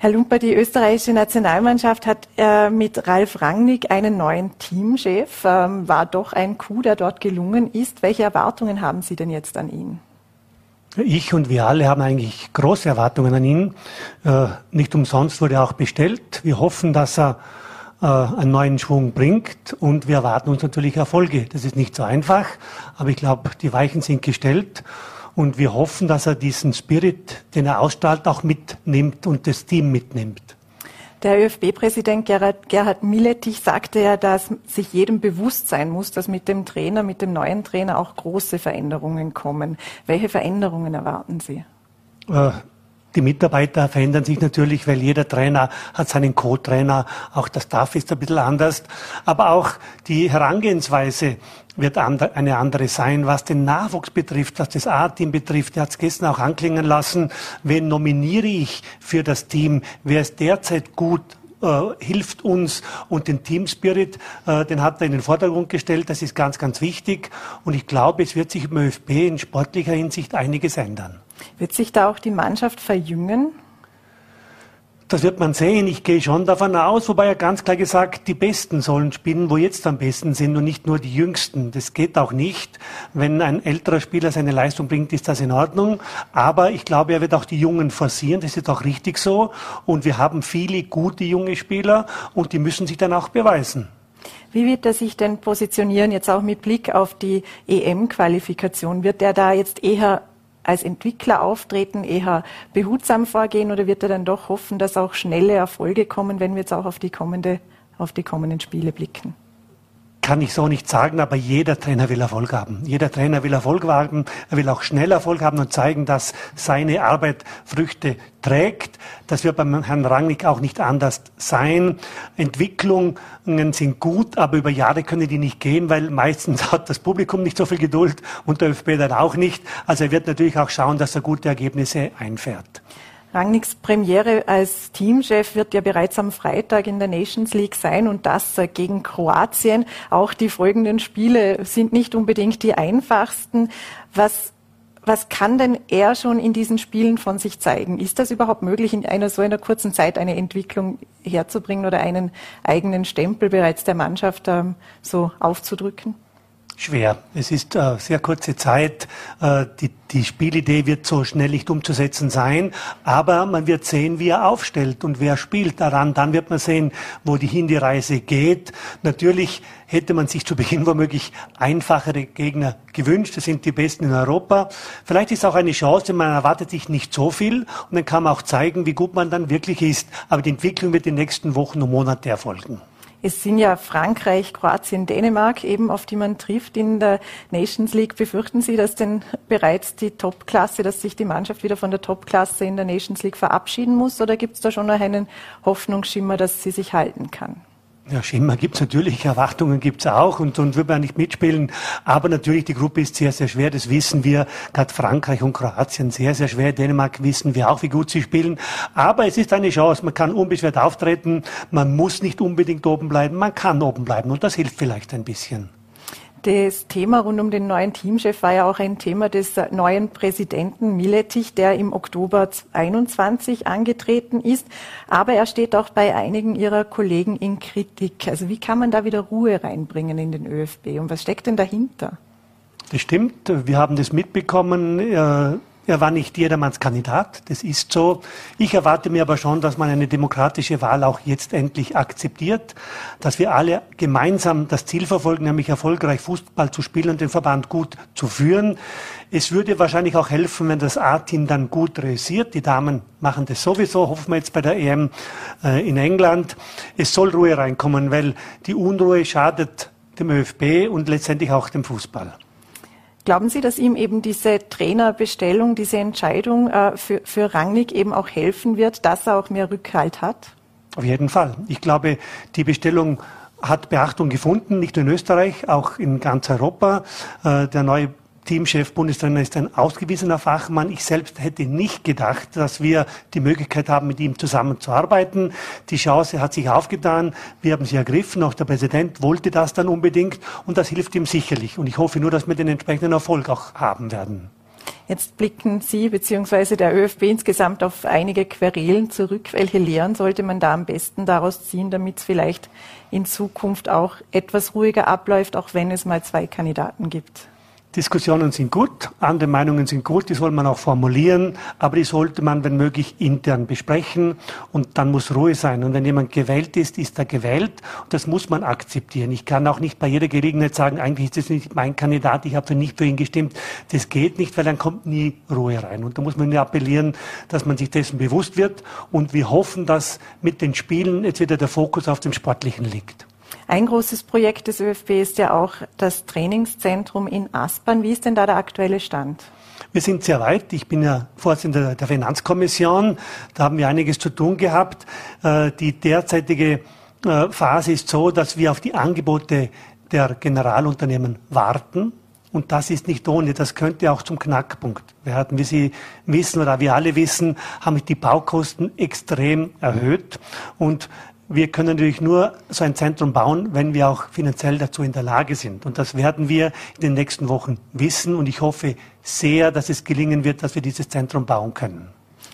S2: Herr Lumper, die österreichische Nationalmannschaft hat äh, mit Ralf Rangnick einen neuen Teamchef. Ähm, war doch ein Coup, der dort gelungen ist. Welche Erwartungen haben Sie denn jetzt an ihn?
S4: Ich und wir alle haben eigentlich große Erwartungen an ihn. Äh, nicht umsonst wurde er auch bestellt. Wir hoffen, dass er äh, einen neuen Schwung bringt und wir erwarten uns natürlich Erfolge. Das ist nicht so einfach, aber ich glaube, die Weichen sind gestellt. Und wir hoffen, dass er diesen Spirit, den er ausstrahlt, auch mitnimmt und das Team mitnimmt.
S2: Der ÖFB-Präsident Gerhard, Gerhard Milletich sagte ja, dass sich jedem bewusst sein muss, dass mit dem Trainer, mit dem neuen Trainer auch große Veränderungen kommen. Welche Veränderungen erwarten Sie?
S4: Äh, Die Mitarbeiter verändern sich natürlich, weil jeder Trainer hat seinen Co-Trainer. Auch das Staff ist ein bisschen anders. Aber auch die Herangehensweise wird eine andere sein, was den Nachwuchs betrifft, was das A-Team betrifft. Er hat es gestern auch anklingen lassen. Wen nominiere ich für das Team? Wer ist derzeit gut? Äh, hilft uns und den Team Spirit, äh, den hat er in den Vordergrund gestellt. Das ist ganz, ganz wichtig. Und ich glaube, es wird sich im ÖFB in sportlicher Hinsicht einiges ändern.
S2: Wird sich da auch die Mannschaft verjüngen?
S4: Das wird man sehen. Ich gehe schon davon aus, wobei er ganz klar gesagt, die Besten sollen spielen, wo jetzt am besten sind und nicht nur die Jüngsten. Das geht auch nicht. Wenn ein älterer Spieler seine Leistung bringt, ist das in Ordnung. Aber ich glaube, er wird auch die Jungen forcieren. Das ist auch richtig so. Und wir haben viele gute junge Spieler und die müssen sich dann auch beweisen.
S2: Wie wird er sich denn positionieren, jetzt auch mit Blick auf die EM-Qualifikation? Wird er da jetzt eher als Entwickler auftreten, eher behutsam vorgehen oder wird er dann doch hoffen, dass auch schnelle Erfolge kommen, wenn wir jetzt auch auf die kommende, auf die kommenden Spiele blicken?
S4: Kann ich so nicht sagen, aber jeder Trainer will Erfolg haben. Jeder Trainer will Erfolg haben, er will auch schnell Erfolg haben und zeigen, dass seine Arbeit Früchte trägt. Das wird beim Herrn Rangnick auch nicht anders sein. Entwicklungen sind gut, aber über Jahre können die nicht gehen, weil meistens hat das Publikum nicht so viel Geduld und der ÖFB dann auch nicht. Also er wird natürlich auch schauen, dass er gute Ergebnisse einfährt.
S2: Rangnicks Premiere als Teamchef wird ja bereits am Freitag in der Nations League sein und das gegen Kroatien. Auch die folgenden Spiele sind nicht unbedingt die einfachsten. Was was kann denn er schon in diesen Spielen von sich zeigen? Ist das überhaupt möglich, in einer so einer kurzen Zeit eine Entwicklung herzubringen oder einen eigenen Stempel bereits der Mannschaft ähm, so aufzudrücken?
S4: Schwer. Es ist äh, sehr kurze Zeit. Äh, die, die Spielidee wird so schnell nicht umzusetzen sein, aber man wird sehen, wie er aufstellt und wer spielt daran. Dann wird man sehen, wo die Hinreise geht. Natürlich hätte man sich zu Beginn womöglich einfachere Gegner gewünscht. Das sind die Besten in Europa. Vielleicht ist auch eine Chance, man erwartet sich nicht so viel und dann kann man auch zeigen, wie gut man dann wirklich ist. Aber die Entwicklung wird in den nächsten Wochen und Monaten erfolgen.
S2: Es sind ja Frankreich, Kroatien, Dänemark eben, auf die man trifft in der Nations League. Befürchten Sie, dass denn bereits die Topklasse, dass sich die Mannschaft wieder von der Topklasse in der Nations League verabschieden muss? Oder gibt es da schon noch einen Hoffnungsschimmer, dass sie sich halten kann?
S4: Ja, Schimmer gibt's natürlich, Erwartungen gibt's auch und, und wird man nicht mitspielen. Aber natürlich, die Gruppe ist sehr, sehr schwer, das wissen wir. Gerade Frankreich und Kroatien sehr, sehr schwer. Dänemark wissen wir auch, wie gut sie spielen. Aber es ist eine Chance, man kann unbeschwert auftreten, man muss nicht unbedingt oben bleiben, man kann oben bleiben und das hilft vielleicht ein bisschen.
S2: Das Thema rund um den neuen Teamchef war ja auch ein Thema des neuen Präsidenten Miletich, der im Oktober 21 angetreten ist. Aber er steht auch bei einigen ihrer Kollegen in Kritik. Also wie kann man da wieder Ruhe reinbringen in den ÖFB? Und was steckt denn dahinter?
S4: Das stimmt. Wir haben das mitbekommen. Er war nicht jedermanns Kandidat, das ist so. Ich erwarte mir aber schon, dass man eine demokratische Wahl auch jetzt endlich akzeptiert, dass wir alle gemeinsam das Ziel verfolgen, nämlich erfolgreich Fußball zu spielen und den Verband gut zu führen. Es würde wahrscheinlich auch helfen, wenn das A-Team dann gut realisiert. Die Damen machen das sowieso, hoffen wir jetzt bei der EM äh, in England. Es soll Ruhe reinkommen, weil die Unruhe schadet dem ÖFB und letztendlich auch dem Fußball.
S2: Glauben Sie, dass ihm eben diese Trainerbestellung, diese Entscheidung äh, für, für Rangnick eben auch helfen wird, dass er auch mehr Rückhalt hat?
S4: Auf jeden Fall. Ich glaube, die Bestellung hat Beachtung gefunden, nicht nur in Österreich, auch in ganz Europa. Äh, der neue Teamchef, Bundestrainer ist ein ausgewiesener Fachmann. Ich selbst hätte nicht gedacht, dass wir die Möglichkeit haben, mit ihm zusammenzuarbeiten. Die Chance hat sich aufgetan. Wir haben sie ergriffen. Auch der Präsident wollte das dann unbedingt. Und das hilft ihm sicherlich. Und ich hoffe nur, dass wir den entsprechenden Erfolg auch haben werden.
S2: Jetzt blicken Sie bzw. der ÖFB insgesamt auf einige Querelen zurück. Welche Lehren sollte man da am besten daraus ziehen, damit es vielleicht in Zukunft auch etwas ruhiger abläuft, auch wenn es mal zwei Kandidaten gibt?
S4: Diskussionen sind gut, andere Meinungen sind gut, die soll man auch formulieren, aber die sollte man, wenn möglich, intern besprechen und dann muss Ruhe sein. Und wenn jemand gewählt ist, ist er gewählt und das muss man akzeptieren. Ich kann auch nicht bei jeder Gelegenheit sagen, eigentlich ist das nicht mein Kandidat, ich habe nicht für ihn gestimmt. Das geht nicht, weil dann kommt nie Ruhe rein. Und da muss man appellieren, dass man sich dessen bewusst wird und wir hoffen, dass mit den Spielen jetzt wieder der Fokus auf dem Sportlichen liegt.
S2: Ein großes Projekt des ÖFB ist ja auch das Trainingszentrum in Aspern. Wie ist denn da der aktuelle Stand?
S4: Wir sind sehr weit. Ich bin ja Vorsitzender der Finanzkommission. Da haben wir einiges zu tun gehabt. Äh, die derzeitige äh, Phase ist so, dass wir auf die Angebote der Generalunternehmen warten. Und das ist nicht ohne, das könnte auch zum Knackpunkt werden. Wie Sie wissen oder wir alle wissen, haben sich die Baukosten extrem erhöht. Und wir können natürlich nur so ein Zentrum bauen, wenn wir auch finanziell dazu in der Lage sind. Und das werden wir in den nächsten Wochen wissen. Und ich hoffe sehr, dass es gelingen wird, dass wir dieses Zentrum bauen können.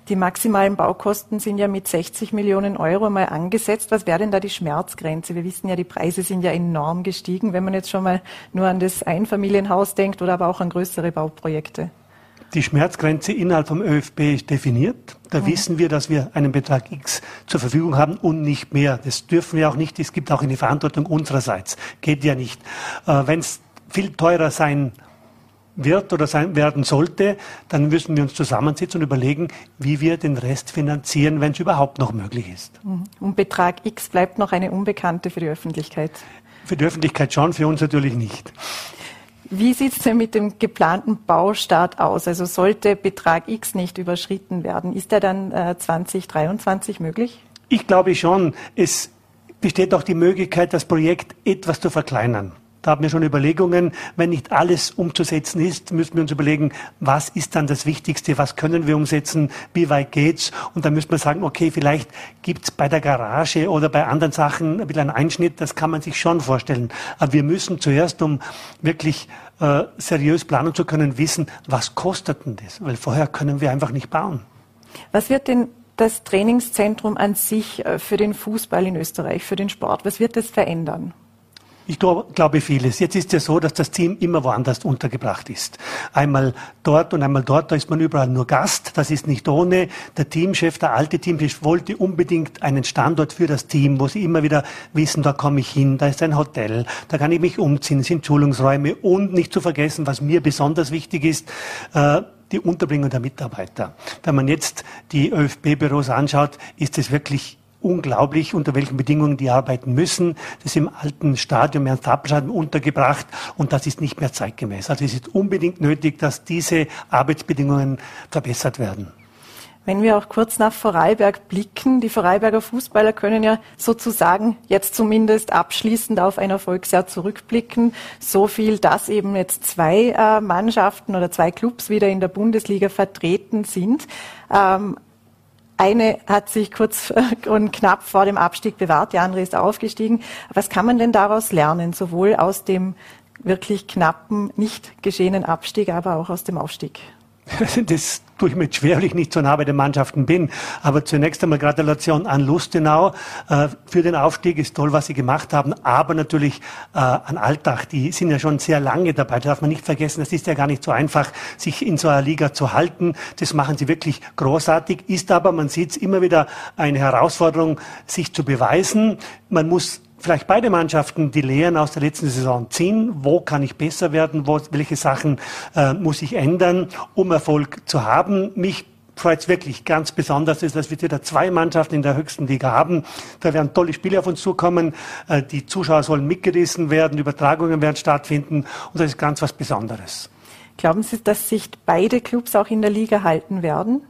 S2: Die maximalen Baukosten sind ja mit 60 Millionen Euro mal angesetzt. Was wäre denn da die Schmerzgrenze? Wir wissen ja, die Preise sind ja enorm gestiegen, wenn man jetzt schon mal nur an das Einfamilienhaus denkt oder aber auch an größere Bauprojekte.
S4: Die Schmerzgrenze innerhalb vom ÖFB ist definiert. Da mhm. wissen wir, dass wir einen Betrag X zur Verfügung haben und nicht mehr. Das dürfen wir auch nicht. Es gibt auch eine Verantwortung unsererseits. Geht ja nicht. Äh, Wenn es viel teurer sein wird oder sein werden sollte, dann müssen wir uns zusammensetzen und überlegen, wie wir den Rest finanzieren, wenn es überhaupt noch möglich ist.
S2: Mhm. Und Betrag X bleibt noch eine Unbekannte für die Öffentlichkeit?
S4: Für die Öffentlichkeit schon, für uns natürlich nicht.
S2: Wie sieht es denn mit dem geplanten Baustart aus? Also sollte Betrag X nicht überschritten werden, ist der dann äh, 2023 möglich?
S4: Ich glaube schon. Es besteht auch die Möglichkeit, das Projekt etwas zu verkleinern. Da haben wir schon Überlegungen. Wenn nicht alles umzusetzen ist, müssen wir uns überlegen, was ist dann das Wichtigste, was können wir umsetzen, wie weit geht's? Und dann müssen wir sagen, okay, vielleicht gibt's bei der Garage oder bei anderen Sachen ein bisschen einen Einschnitt, das kann man sich schon vorstellen. Aber wir müssen zuerst, um wirklich äh, seriös planen zu können, wissen, was kostet denn das? Weil vorher können wir einfach nicht bauen.
S2: Was wird denn das Trainingszentrum an sich äh, für den Fußball in Österreich, für den Sport, was wird das verändern?
S4: Ich glaube vieles. Jetzt ist ja so, dass das Team immer woanders untergebracht ist. Einmal dort und einmal dort, da ist man überall nur Gast. Das ist nicht ohne. Der Teamchef, der alte Teamchef wollte unbedingt einen Standort für das Team, wo sie immer wieder wissen, da komme ich hin, da ist ein Hotel, da kann ich mich umziehen, es sind Schulungsräume und nicht zu vergessen, was mir besonders wichtig ist, äh, die Unterbringung der Mitarbeiter. Wenn man jetzt die ÖFB-Büros anschaut, ist es wirklich unglaublich, unter welchen Bedingungen die arbeiten müssen. Das ist im alten Stadion, Ernst Happelstadion untergebracht und das ist nicht mehr zeitgemäß. Also es ist unbedingt nötig, dass diese Arbeitsbedingungen verbessert werden.
S2: Wenn wir auch kurz nach Vorarlberg blicken, die Vorarlberger Fußballer können ja sozusagen jetzt zumindest abschließend auf ein Erfolgsjahr zurückblicken. So viel, dass eben jetzt zwei äh, Mannschaften oder zwei Clubs wieder in der Bundesliga vertreten sind. Ähm, eine hat sich kurz <laughs> und knapp vor dem Abstieg bewahrt, die andere ist aufgestiegen. Was kann man denn daraus lernen, sowohl aus dem wirklich knappen, nicht geschehenen Abstieg, aber auch aus dem Aufstieg? <laughs>
S4: Das tue ich mir schwer, weil ich nicht so nah bei den Mannschaften bin. Aber zunächst einmal Gratulation an Lustenau äh, für den Aufstieg. Ist toll, was sie gemacht haben. Aber natürlich äh, an Alltag. Die sind ja schon sehr lange dabei. Da darf man nicht vergessen, das ist ja gar nicht so einfach, sich in so einer Liga zu halten. Das machen sie wirklich großartig. Ist aber, man sieht es immer wieder eine Herausforderung, sich zu beweisen. Man muss vielleicht beide Mannschaften die Lehren aus der letzten Saison ziehen. Wo kann ich besser werden? Wo, welche Sachen äh, muss ich ändern, um Erfolg zu haben? Mich freut es wirklich ganz besonders, ist, dass wir wieder zwei Mannschaften in der höchsten Liga haben. Da werden tolle Spiele auf uns zukommen. Äh, die Zuschauer sollen mitgerissen werden, Übertragungen werden stattfinden und das ist ganz was Besonderes.
S2: Glauben Sie, dass sich beide Clubs auch in der Liga halten werden?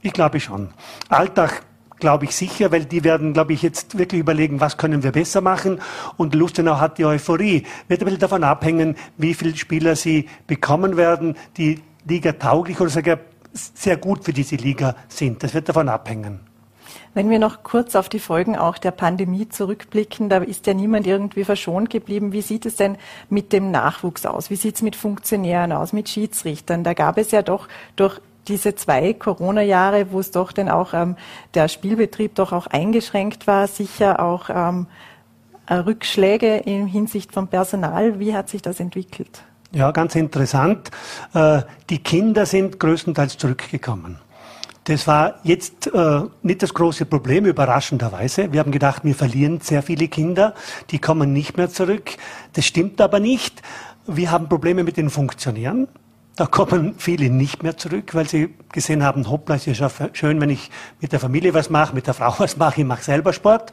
S4: Ich glaube schon. Alltag glaube ich sicher, weil die werden, glaube ich, jetzt wirklich überlegen, was können wir besser machen. Und Lustenau hat die Euphorie. Wird ein bisschen davon abhängen, wie viele Spieler sie bekommen werden, die Liga tauglich oder sogar sehr gut für diese Liga sind. Das wird davon abhängen.
S2: Wenn wir noch kurz auf die Folgen auch der Pandemie zurückblicken, da ist ja niemand irgendwie verschont geblieben. Wie sieht es denn mit dem Nachwuchs aus? Wie sieht es mit Funktionären aus, mit Schiedsrichtern? Da gab es ja doch durch diese zwei Corona-Jahre, wo es doch dann auch ähm, der Spielbetrieb doch auch eingeschränkt war, sicher auch ähm, äh, Rückschläge in Hinsicht vom Personal. Wie hat sich das entwickelt?
S4: Ja, ganz interessant. Äh, die Kinder sind größtenteils zurückgekommen. Das war jetzt äh, nicht das große Problem, überraschenderweise. Wir haben gedacht, wir verlieren sehr viele Kinder, die kommen nicht mehr zurück. Das stimmt aber nicht. Wir haben Probleme mit den Funktionären. Da kommen viele nicht mehr zurück, weil sie gesehen haben, hoppla, es ist ja schön, wenn ich mit der Familie was mache, mit der Frau was mache, ich mache selber Sport.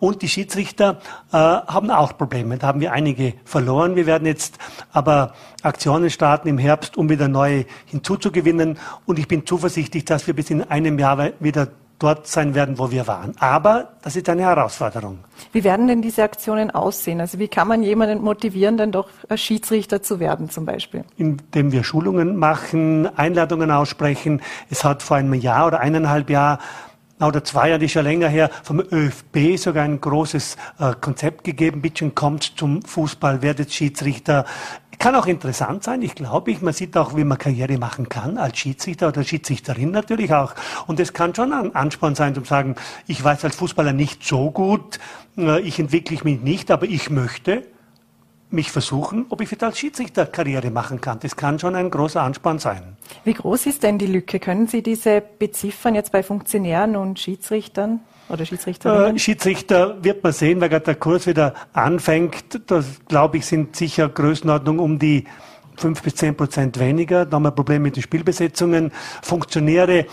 S4: Und die Schiedsrichter äh, haben auch Probleme. Da haben wir einige verloren. Wir werden jetzt aber Aktionen starten im Herbst, um wieder neue hinzuzugewinnen. Und ich bin zuversichtlich, dass wir bis in einem Jahr wieder dort sein werden, wo wir waren. Aber das ist eine Herausforderung.
S2: Wie werden denn diese Aktionen aussehen? Also wie kann man jemanden motivieren, dann doch Schiedsrichter zu werden zum Beispiel?
S4: Indem wir Schulungen machen, Einladungen aussprechen. Es hat vor einem Jahr oder eineinhalb Jahr oder zwei Jahre, ist ja länger her, vom ÖFB sogar ein großes äh, Konzept gegeben. Bitte kommt zum Fußball, werdet Schiedsrichter. Kann auch interessant sein, ich glaube ich. Man sieht auch, wie man Karriere machen kann, als Schiedsrichter oder Schiedsrichterin natürlich auch. Und es kann schon ein Ansporn sein, zu sagen, ich weiß als Fußballer nicht so gut, äh, ich entwickle mich nicht, aber ich möchte mich versuchen, ob ich wieder als Schiedsrichter Karriere machen kann. Das kann schon ein großer Ansporn sein.
S2: Wie groß ist denn die Lücke? Können Sie diese beziffern jetzt bei Funktionären und Schiedsrichtern? Oder Schiedsrichterinnen?
S4: Äh, Schiedsrichter wird man sehen, weil gerade der Kurs wieder anfängt. Das, glaube ich, sind sicher Größenordnung um die fünf bis zehn Prozent weniger. Da haben wir Probleme mit den Spielbesetzungen. Funktionäre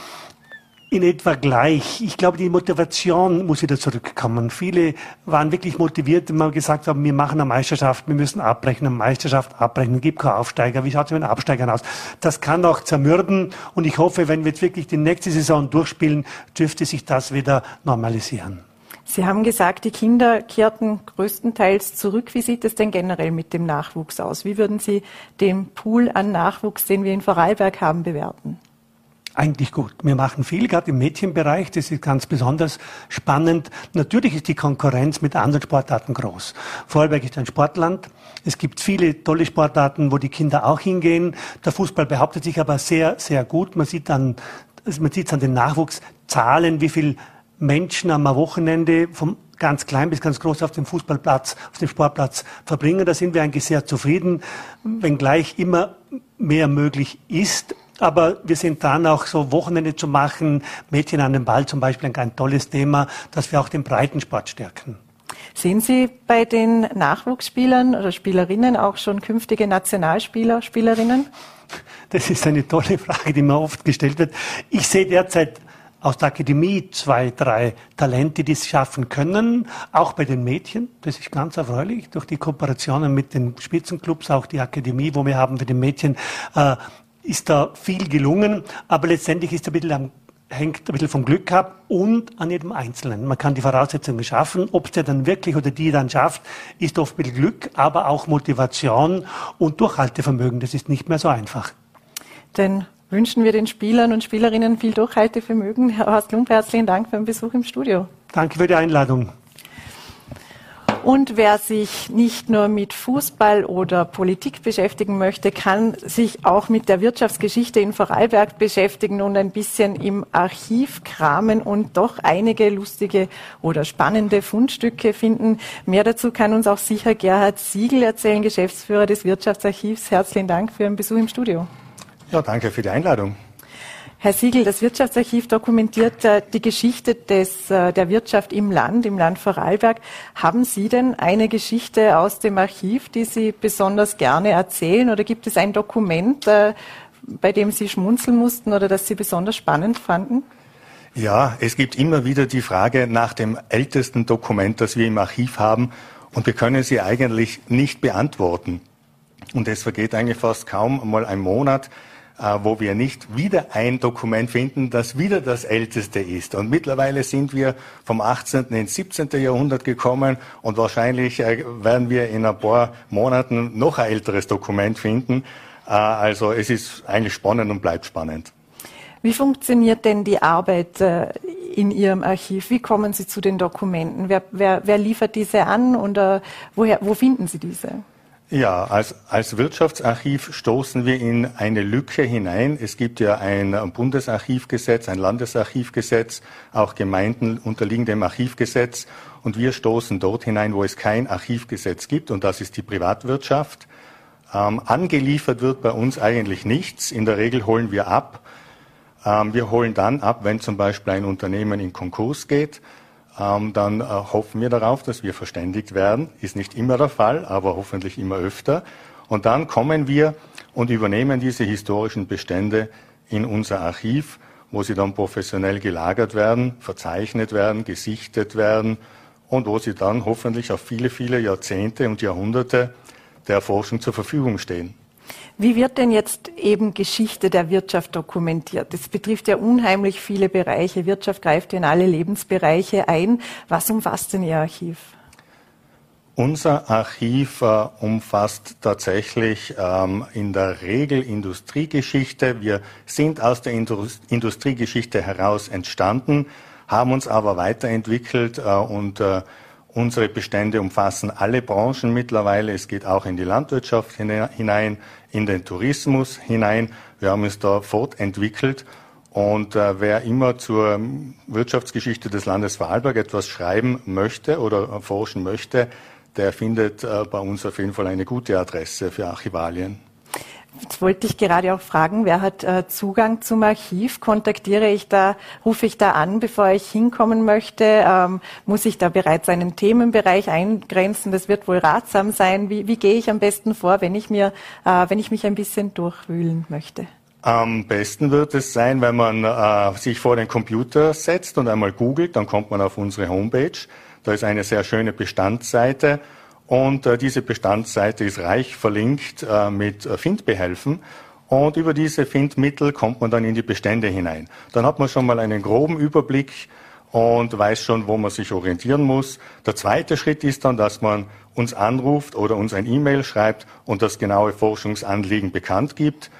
S4: in etwa gleich. Ich glaube, die Motivation muss wieder zurückkommen. Viele waren wirklich motiviert, wenn wir gesagt haben, wir machen eine Meisterschaft, wir müssen abbrechen, eine Meisterschaft abbrechen, gibt keinen Aufsteiger. Wie schaut es mit den Absteigern aus? Das kann auch zermürben und ich hoffe, wenn wir jetzt wirklich die nächste Saison durchspielen, dürfte sich das wieder normalisieren.
S2: Sie haben gesagt, die Kinder kehrten größtenteils zurück. Wie sieht es denn generell mit dem Nachwuchs aus? Wie würden Sie den Pool an Nachwuchs, den wir in Vorarlberg haben, bewerten?
S4: Eigentlich gut. Wir machen viel, gerade im Mädchenbereich. Das ist ganz besonders spannend. Natürlich ist die Konkurrenz mit anderen Sportarten groß. Vorarlberg ist ein Sportland. Es gibt viele tolle Sportarten, wo die Kinder auch hingehen. Der Fußball behauptet sich aber sehr, sehr gut. Man sieht an, man sieht an den Nachwuchszahlen, wie viel Menschen am Wochenende vom ganz klein bis ganz groß auf dem Fußballplatz, auf dem Sportplatz verbringen. Da sind wir eigentlich sehr zufrieden, wenngleich immer mehr möglich ist. Aber wir sind dran, auch so Wochenende zu machen. Mädchen an den Ball zum Beispiel ein ganz tolles Thema, dass wir auch den Breitensport stärken.
S2: Sehen Sie bei den Nachwuchsspielern oder Spielerinnen auch schon künftige Nationalspieler, Spielerinnen?
S4: Das ist eine tolle Frage, die mir oft gestellt wird. Ich sehe derzeit aus der Akademie zwei, drei Talente, die es schaffen können, auch bei den Mädchen. Das ist ganz erfreulich durch die Kooperationen mit den Spitzenclubs, auch die Akademie, wo wir haben für die Mädchen äh, ist da viel gelungen, aber letztendlich ist ein bisschen am hängt ein bisschen vom Glück ab und an jedem Einzelnen. Man kann die Voraussetzungen schaffen. Ob es der dann wirklich oder die dann schafft, ist oft bisschen Glück, aber auch Motivation und Durchhaltevermögen. Das ist nicht mehr so einfach.
S2: Dann wünschen wir den Spielern und Spielerinnen viel Durchhaltevermögen. Herr Horst Lump, herzlichen Dank für den Besuch im Studio.
S4: Danke für die Einladung.
S2: Und wer sich nicht nur mit Fußball oder Politik beschäftigen möchte, kann sich auch mit der Wirtschaftsgeschichte in Vorarlberg beschäftigen und ein bisschen im Archiv kramen und doch einige lustige oder spannende Fundstücke finden. Mehr dazu kann uns auch sicher Gerhard Siegel erzählen, Geschäftsführer des Wirtschaftsarchivs. Herzlichen Dank für den Besuch im Studio.
S5: Ja, danke für die Einladung.
S2: Herr Siegel, das Wirtschaftsarchiv dokumentiert äh, die Geschichte des, äh, der Wirtschaft im Land, im Land Vorarlberg. Haben Sie denn eine Geschichte aus dem Archiv, die Sie besonders gerne erzählen? Oder gibt es ein Dokument, äh, bei dem Sie schmunzeln mussten oder das Sie besonders spannend fanden?
S5: Ja, es gibt immer wieder die Frage nach dem ältesten Dokument, das wir im Archiv haben. Und wir können sie eigentlich nicht beantworten. Und es vergeht eigentlich fast kaum mal ein Monat, wo wir nicht wieder ein Dokument finden, das wieder das älteste ist. Und mittlerweile sind wir vom 18. ins 17. Jahrhundert gekommen und wahrscheinlich äh, werden wir in ein paar Monaten noch ein älteres Dokument finden. Äh, also es ist eigentlich spannend und bleibt spannend.
S2: Wie funktioniert denn die Arbeit in Ihrem Archiv? Wie kommen Sie zu den Dokumenten? Wer, wer, wer liefert diese an und woher, wo finden Sie diese?
S5: Ja, als, als Wirtschaftsarchiv stoßen wir in eine Lücke hinein. Es gibt ja ein Bundesarchivgesetz, ein Landesarchivgesetz, auch Gemeinden unterliegen dem Archivgesetz. Und wir stoßen dort hinein, wo es kein Archivgesetz gibt, und das ist die Privatwirtschaft. Ähm, angeliefert wird bei uns eigentlich nichts. In der Regel holen wir ab. Ähm, wir holen dann ab, wenn zum Beispiel ein Unternehmen in Konkurs geht dann äh, hoffen wir darauf, dass wir verständigt werden. Ist nicht immer der Fall, aber hoffentlich immer öfter. Und dann kommen wir und übernehmen diese historischen Bestände in unser Archiv, wo sie dann professionell gelagert werden, verzeichnet werden, gesichtet werden und wo sie dann hoffentlich auf viele, viele Jahrzehnte und Jahrhunderte der Forschung zur Verfügung stehen.
S2: Wie wird denn jetzt eben Geschichte der Wirtschaft dokumentiert? Das betrifft ja unheimlich viele Bereiche. Wirtschaft greift in alle Lebensbereiche ein. Was umfasst denn Ihr Archiv?
S5: Unser Archiv äh, umfasst tatsächlich ähm, in der Regel Industriegeschichte. Wir sind aus der Indust Industriegeschichte heraus entstanden, haben uns aber weiterentwickelt äh, und äh, unsere Bestände umfassen alle Branchen mittlerweile. Es geht auch in die Landwirtschaft hinein, in den Tourismus hinein. Wir haben uns da fortentwickelt. Und äh, wer immer zur Wirtschaftsgeschichte des Landes Vorarlberg etwas schreiben möchte oder forschen möchte, der findet äh, bei uns auf jeden Fall eine gute Adresse für Archivalien.
S2: Jetzt wollte ich gerade auch fragen, wer hat äh, Zugang zum Archiv? Kontaktiere ich da, rufe ich da an, bevor ich hinkommen möchte? Ähm, muss ich da bereits einen Themenbereich eingrenzen? Das wird wohl ratsam sein. Wie, wie gehe ich am besten vor, wenn ich mir, äh, wenn ich mich ein bisschen durchwühlen möchte?
S5: Am besten wird es sein, wenn man äh, sich vor den Computer setzt und einmal googelt, dann kommt man auf unsere Homepage. Da ist eine sehr schöne Bestandsseite und äh, diese Bestandsseite ist reich verlinkt äh, mit äh, Findbehelfen. Und über diese Findmittel kommt man dann in die Bestände hinein. Dann hat man schon mal einen groben Überblick und weiß schon, wo man sich orientieren muss. Der zweite Schritt ist dann, dass man uns anruft oder uns ein E-Mail schreibt und das genaue Forschungsanliegen bekannt gibt.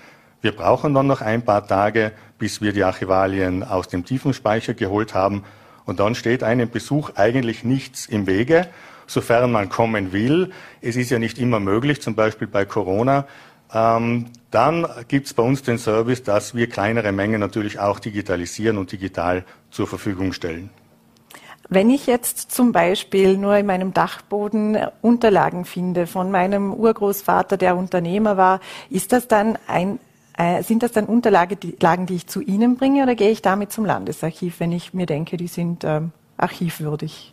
S5: Wir brauchen dann noch ein paar Tage, bis wir die Archivalien aus dem Tiefenspeicher geholt haben und dann steht einem Besuch eigentlich nichts im Wege, sofern man kommen will. Es ist ja nicht immer möglich, zum Beispiel bei Corona. Ähm, dann gibt es bei uns den Service, dass wir kleinere Mengen natürlich auch digitalisieren und digital zur Verfügung stellen.
S2: Wenn ich jetzt zum Beispiel nur in meinem Dachboden Unterlagen finde von meinem Urgroßvater, der Unternehmer war, ist das dann ein äh, sind das dann Unterlagen, die, ich zu Ihnen bringe oder gehe ich damit zum Landesarchiv, wenn ich mir denke, die sind ähm, archivwürdig?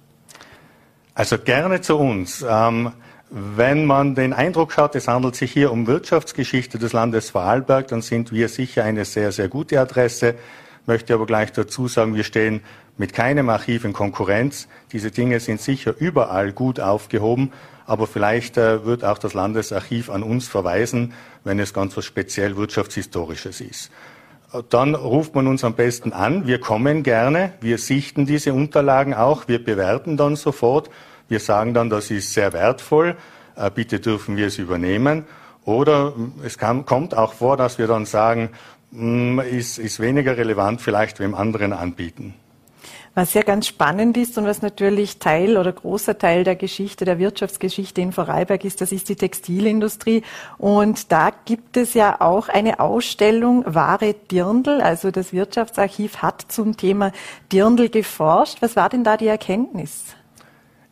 S5: Also gerne zu uns. Ähm, wenn man den Eindruck hat, es handelt sich hier um Wirtschaftsgeschichte des Landes Vorarlberg, dann sind wir sicher eine sehr, sehr gute Adresse. Möchte aber gleich dazu sagen, wir stehen mit keinem Archiv in Konkurrenz. Diese Dinge sind sicher überall gut aufgehoben, aber vielleicht äh, wird auch das Landesarchiv an uns verweisen, wenn es ganz was speziell Wirtschaftshistorisches ist. Dann ruft man uns am besten an. Wir kommen gerne. Wir sichten diese Unterlagen auch. Wir bewerten dann sofort. Wir sagen dann, das ist sehr wertvoll. Äh, bitte dürfen wir es übernehmen. Oder es kann, kommt auch vor, dass wir dann sagen, hm, ist, ist weniger relevant, vielleicht wem anderen anbieten.
S2: Was ja ganz spannend ist und was natürlich Teil oder großer Teil der Geschichte, der Wirtschaftsgeschichte in Vorarlberg ist, das ist die Textilindustrie. Und da gibt es ja auch eine Ausstellung Wahre Dirndl. Also das Wirtschaftsarchiv hat zum Thema Dirndl geforscht. Was war denn da die Erkenntnis?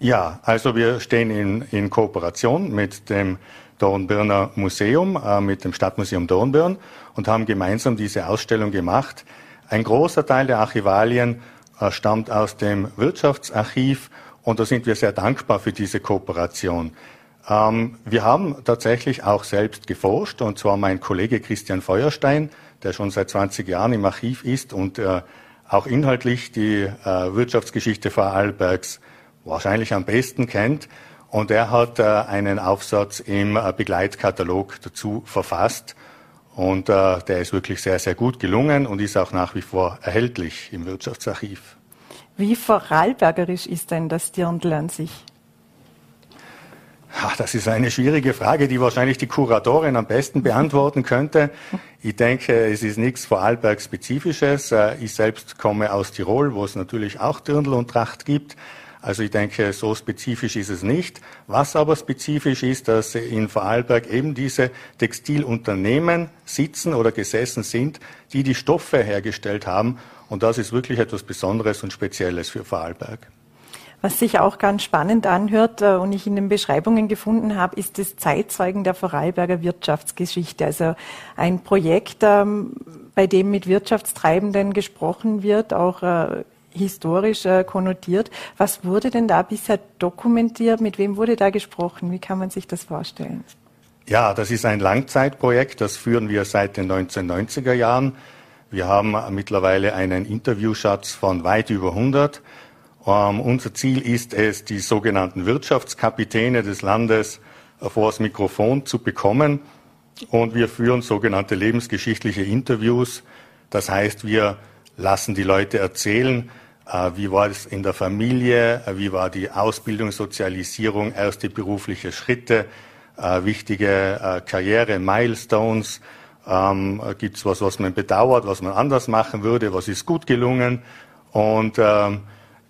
S5: Ja, also wir stehen in, in Kooperation mit dem Dornbirner Museum, äh, mit dem Stadtmuseum Dornbirn und haben gemeinsam diese Ausstellung gemacht. Ein großer Teil der Archivalien äh, stammt aus dem Wirtschaftsarchiv und da sind wir sehr dankbar für diese Kooperation. Ähm, wir haben tatsächlich auch selbst geforscht und zwar mein Kollege Christian Feuerstein, der schon seit 20 Jahren im Archiv ist und äh, auch inhaltlich die äh, Wirtschaftsgeschichte Vorarlbergs wahrscheinlich am besten kennt. Und er hat einen Aufsatz im Begleitkatalog dazu verfasst. Und äh, der ist wirklich sehr, sehr gut gelungen und ist auch nach wie vor erhältlich im Wirtschaftsarchiv.
S2: Wie vorarlbergerisch ist denn das Dirndl an sich?
S5: Ach, das ist eine schwierige Frage, die wahrscheinlich die Kuratorin am besten beantworten könnte. Ich denke, es ist nichts Vorarlberg-spezifisches. Äh, ich selbst komme aus Tirol, wo es natürlich auch Dirndl und Tracht gibt. Also ich denke, so spezifisch ist es nicht. Was aber spezifisch ist, dass in Vorarlberg eben diese Textilunternehmen sitzen oder gesessen sind, die die Stoffe hergestellt haben. Und das ist wirklich etwas Besonderes und Spezielles für Vorarlberg.
S2: Was sich auch ganz spannend anhört äh, und ich in den Beschreibungen gefunden habe, ist das Zeitzeugen der Vorarlberger Wirtschaftsgeschichte. Also ein Projekt, ähm, bei dem mit Wirtschaftstreibenden gesprochen wird, auch äh, historisch äh, konnotiert. Was wurde denn da bisher dokumentiert? Mit wem wurde da gesprochen? Wie kann man sich das vorstellen?
S5: Ja, das ist ein Langzeitprojekt, das führen wir seit den 1990er Jahren. Wir haben mittlerweile einen Interviewschatz von weit über 100. Ähm, unser Ziel ist es, die sogenannten Wirtschaftskapitäne des Landes vor das Mikrofon zu bekommen. Und wir führen sogenannte lebensgeschichtliche Interviews. Das heißt, wir lassen die Leute erzählen, äh, wie war es in der Familie, äh, wie war die Ausbildung, Sozialisierung, erste berufliche Schritte, äh, wichtige Karriere, Milestones. Ähm, Gibt es was, was man bedauert, was man anders machen würde, was ist gut gelungen? Und ähm,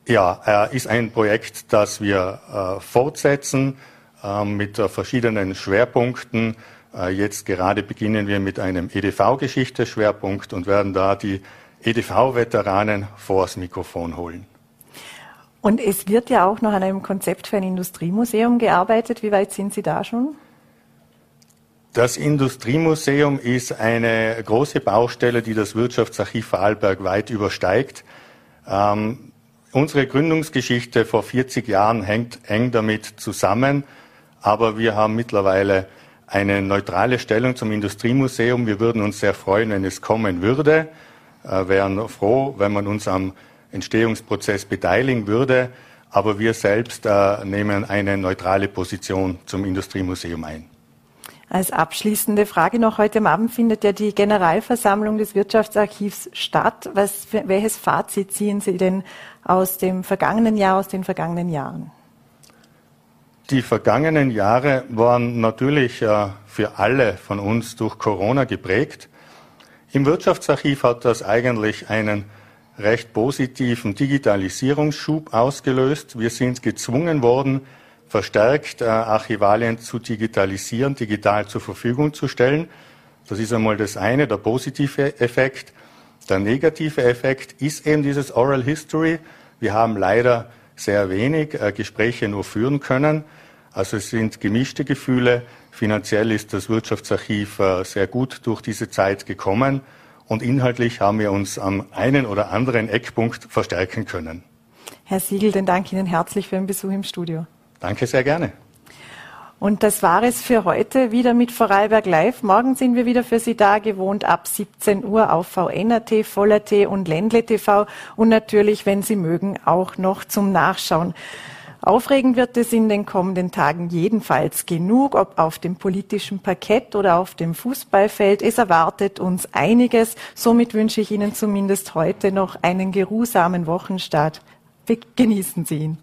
S5: ja, ist ein Projekt, das wir fortsetzen ähm, mit verschiedenen Schwerpunkten. Jetzt gerade beginnen wir mit einem EDV-Geschichte-Schwerpunkt und werden da die EDV-Veteranen vors Mikrofon holen.
S2: Und es wird ja auch noch an einem Konzept für ein Industriemuseum gearbeitet. Wie weit sind Sie da schon?
S5: Das Industriemuseum ist eine große Baustelle, die das Wirtschaftsarchiv Vorarlberg weit übersteigt. Ähm, unsere Gründungsgeschichte vor 40 Jahren hängt eng damit zusammen, aber wir haben mittlerweile eine neutrale Stellung zum Industriemuseum. Wir würden uns sehr freuen, wenn es kommen würde. Äh, wären froh, wenn man uns am Entstehungsprozess beteiligen würde. Aber wir selbst äh, nehmen eine neutrale Position zum Industriemuseum ein.
S2: Als abschließende Frage noch heute Abend findet ja die Generalversammlung des Wirtschaftsarchivs statt. Was, welches Fazit ziehen Sie denn aus dem vergangenen Jahr, aus den vergangenen Jahren?
S5: Die vergangenen Jahre waren natürlich äh, für alle von uns durch Corona geprägt. Im Wirtschaftsarchiv hat das eigentlich einen recht positiven Digitalisierungsschub ausgelöst. Wir sind gezwungen worden, verstärkt äh, Archivalien zu digitalisieren, digital zur Verfügung zu stellen. Das ist einmal das eine, der positive Effekt. Der negative Effekt ist eben dieses Oral History. Wir haben leider sehr wenig äh, Gespräche nur führen können. Also es sind gemischte Gefühle. Finanziell ist das Wirtschaftsarchiv äh, sehr gut durch diese Zeit gekommen und inhaltlich haben wir uns am einen oder anderen Eckpunkt verstärken können.
S2: Herr Siegel, dann danke Ihnen herzlich für den Besuch im Studio.
S5: Danke sehr gerne.
S2: Und das war es für heute wieder mit Vorarlberg Live. Morgen sind wir wieder für Sie da, gewohnt ab 17 Uhr auf VNRT, Voller.t und Ländle TV und natürlich, wenn Sie mögen, auch noch zum Nachschauen. Aufregend wird es in den kommenden Tagen jedenfalls genug, ob auf dem politischen Parkett oder auf dem Fußballfeld. Es erwartet uns einiges. Somit wünsche ich Ihnen zumindest heute noch einen geruhsamen Wochenstart. Genießen Sie ihn.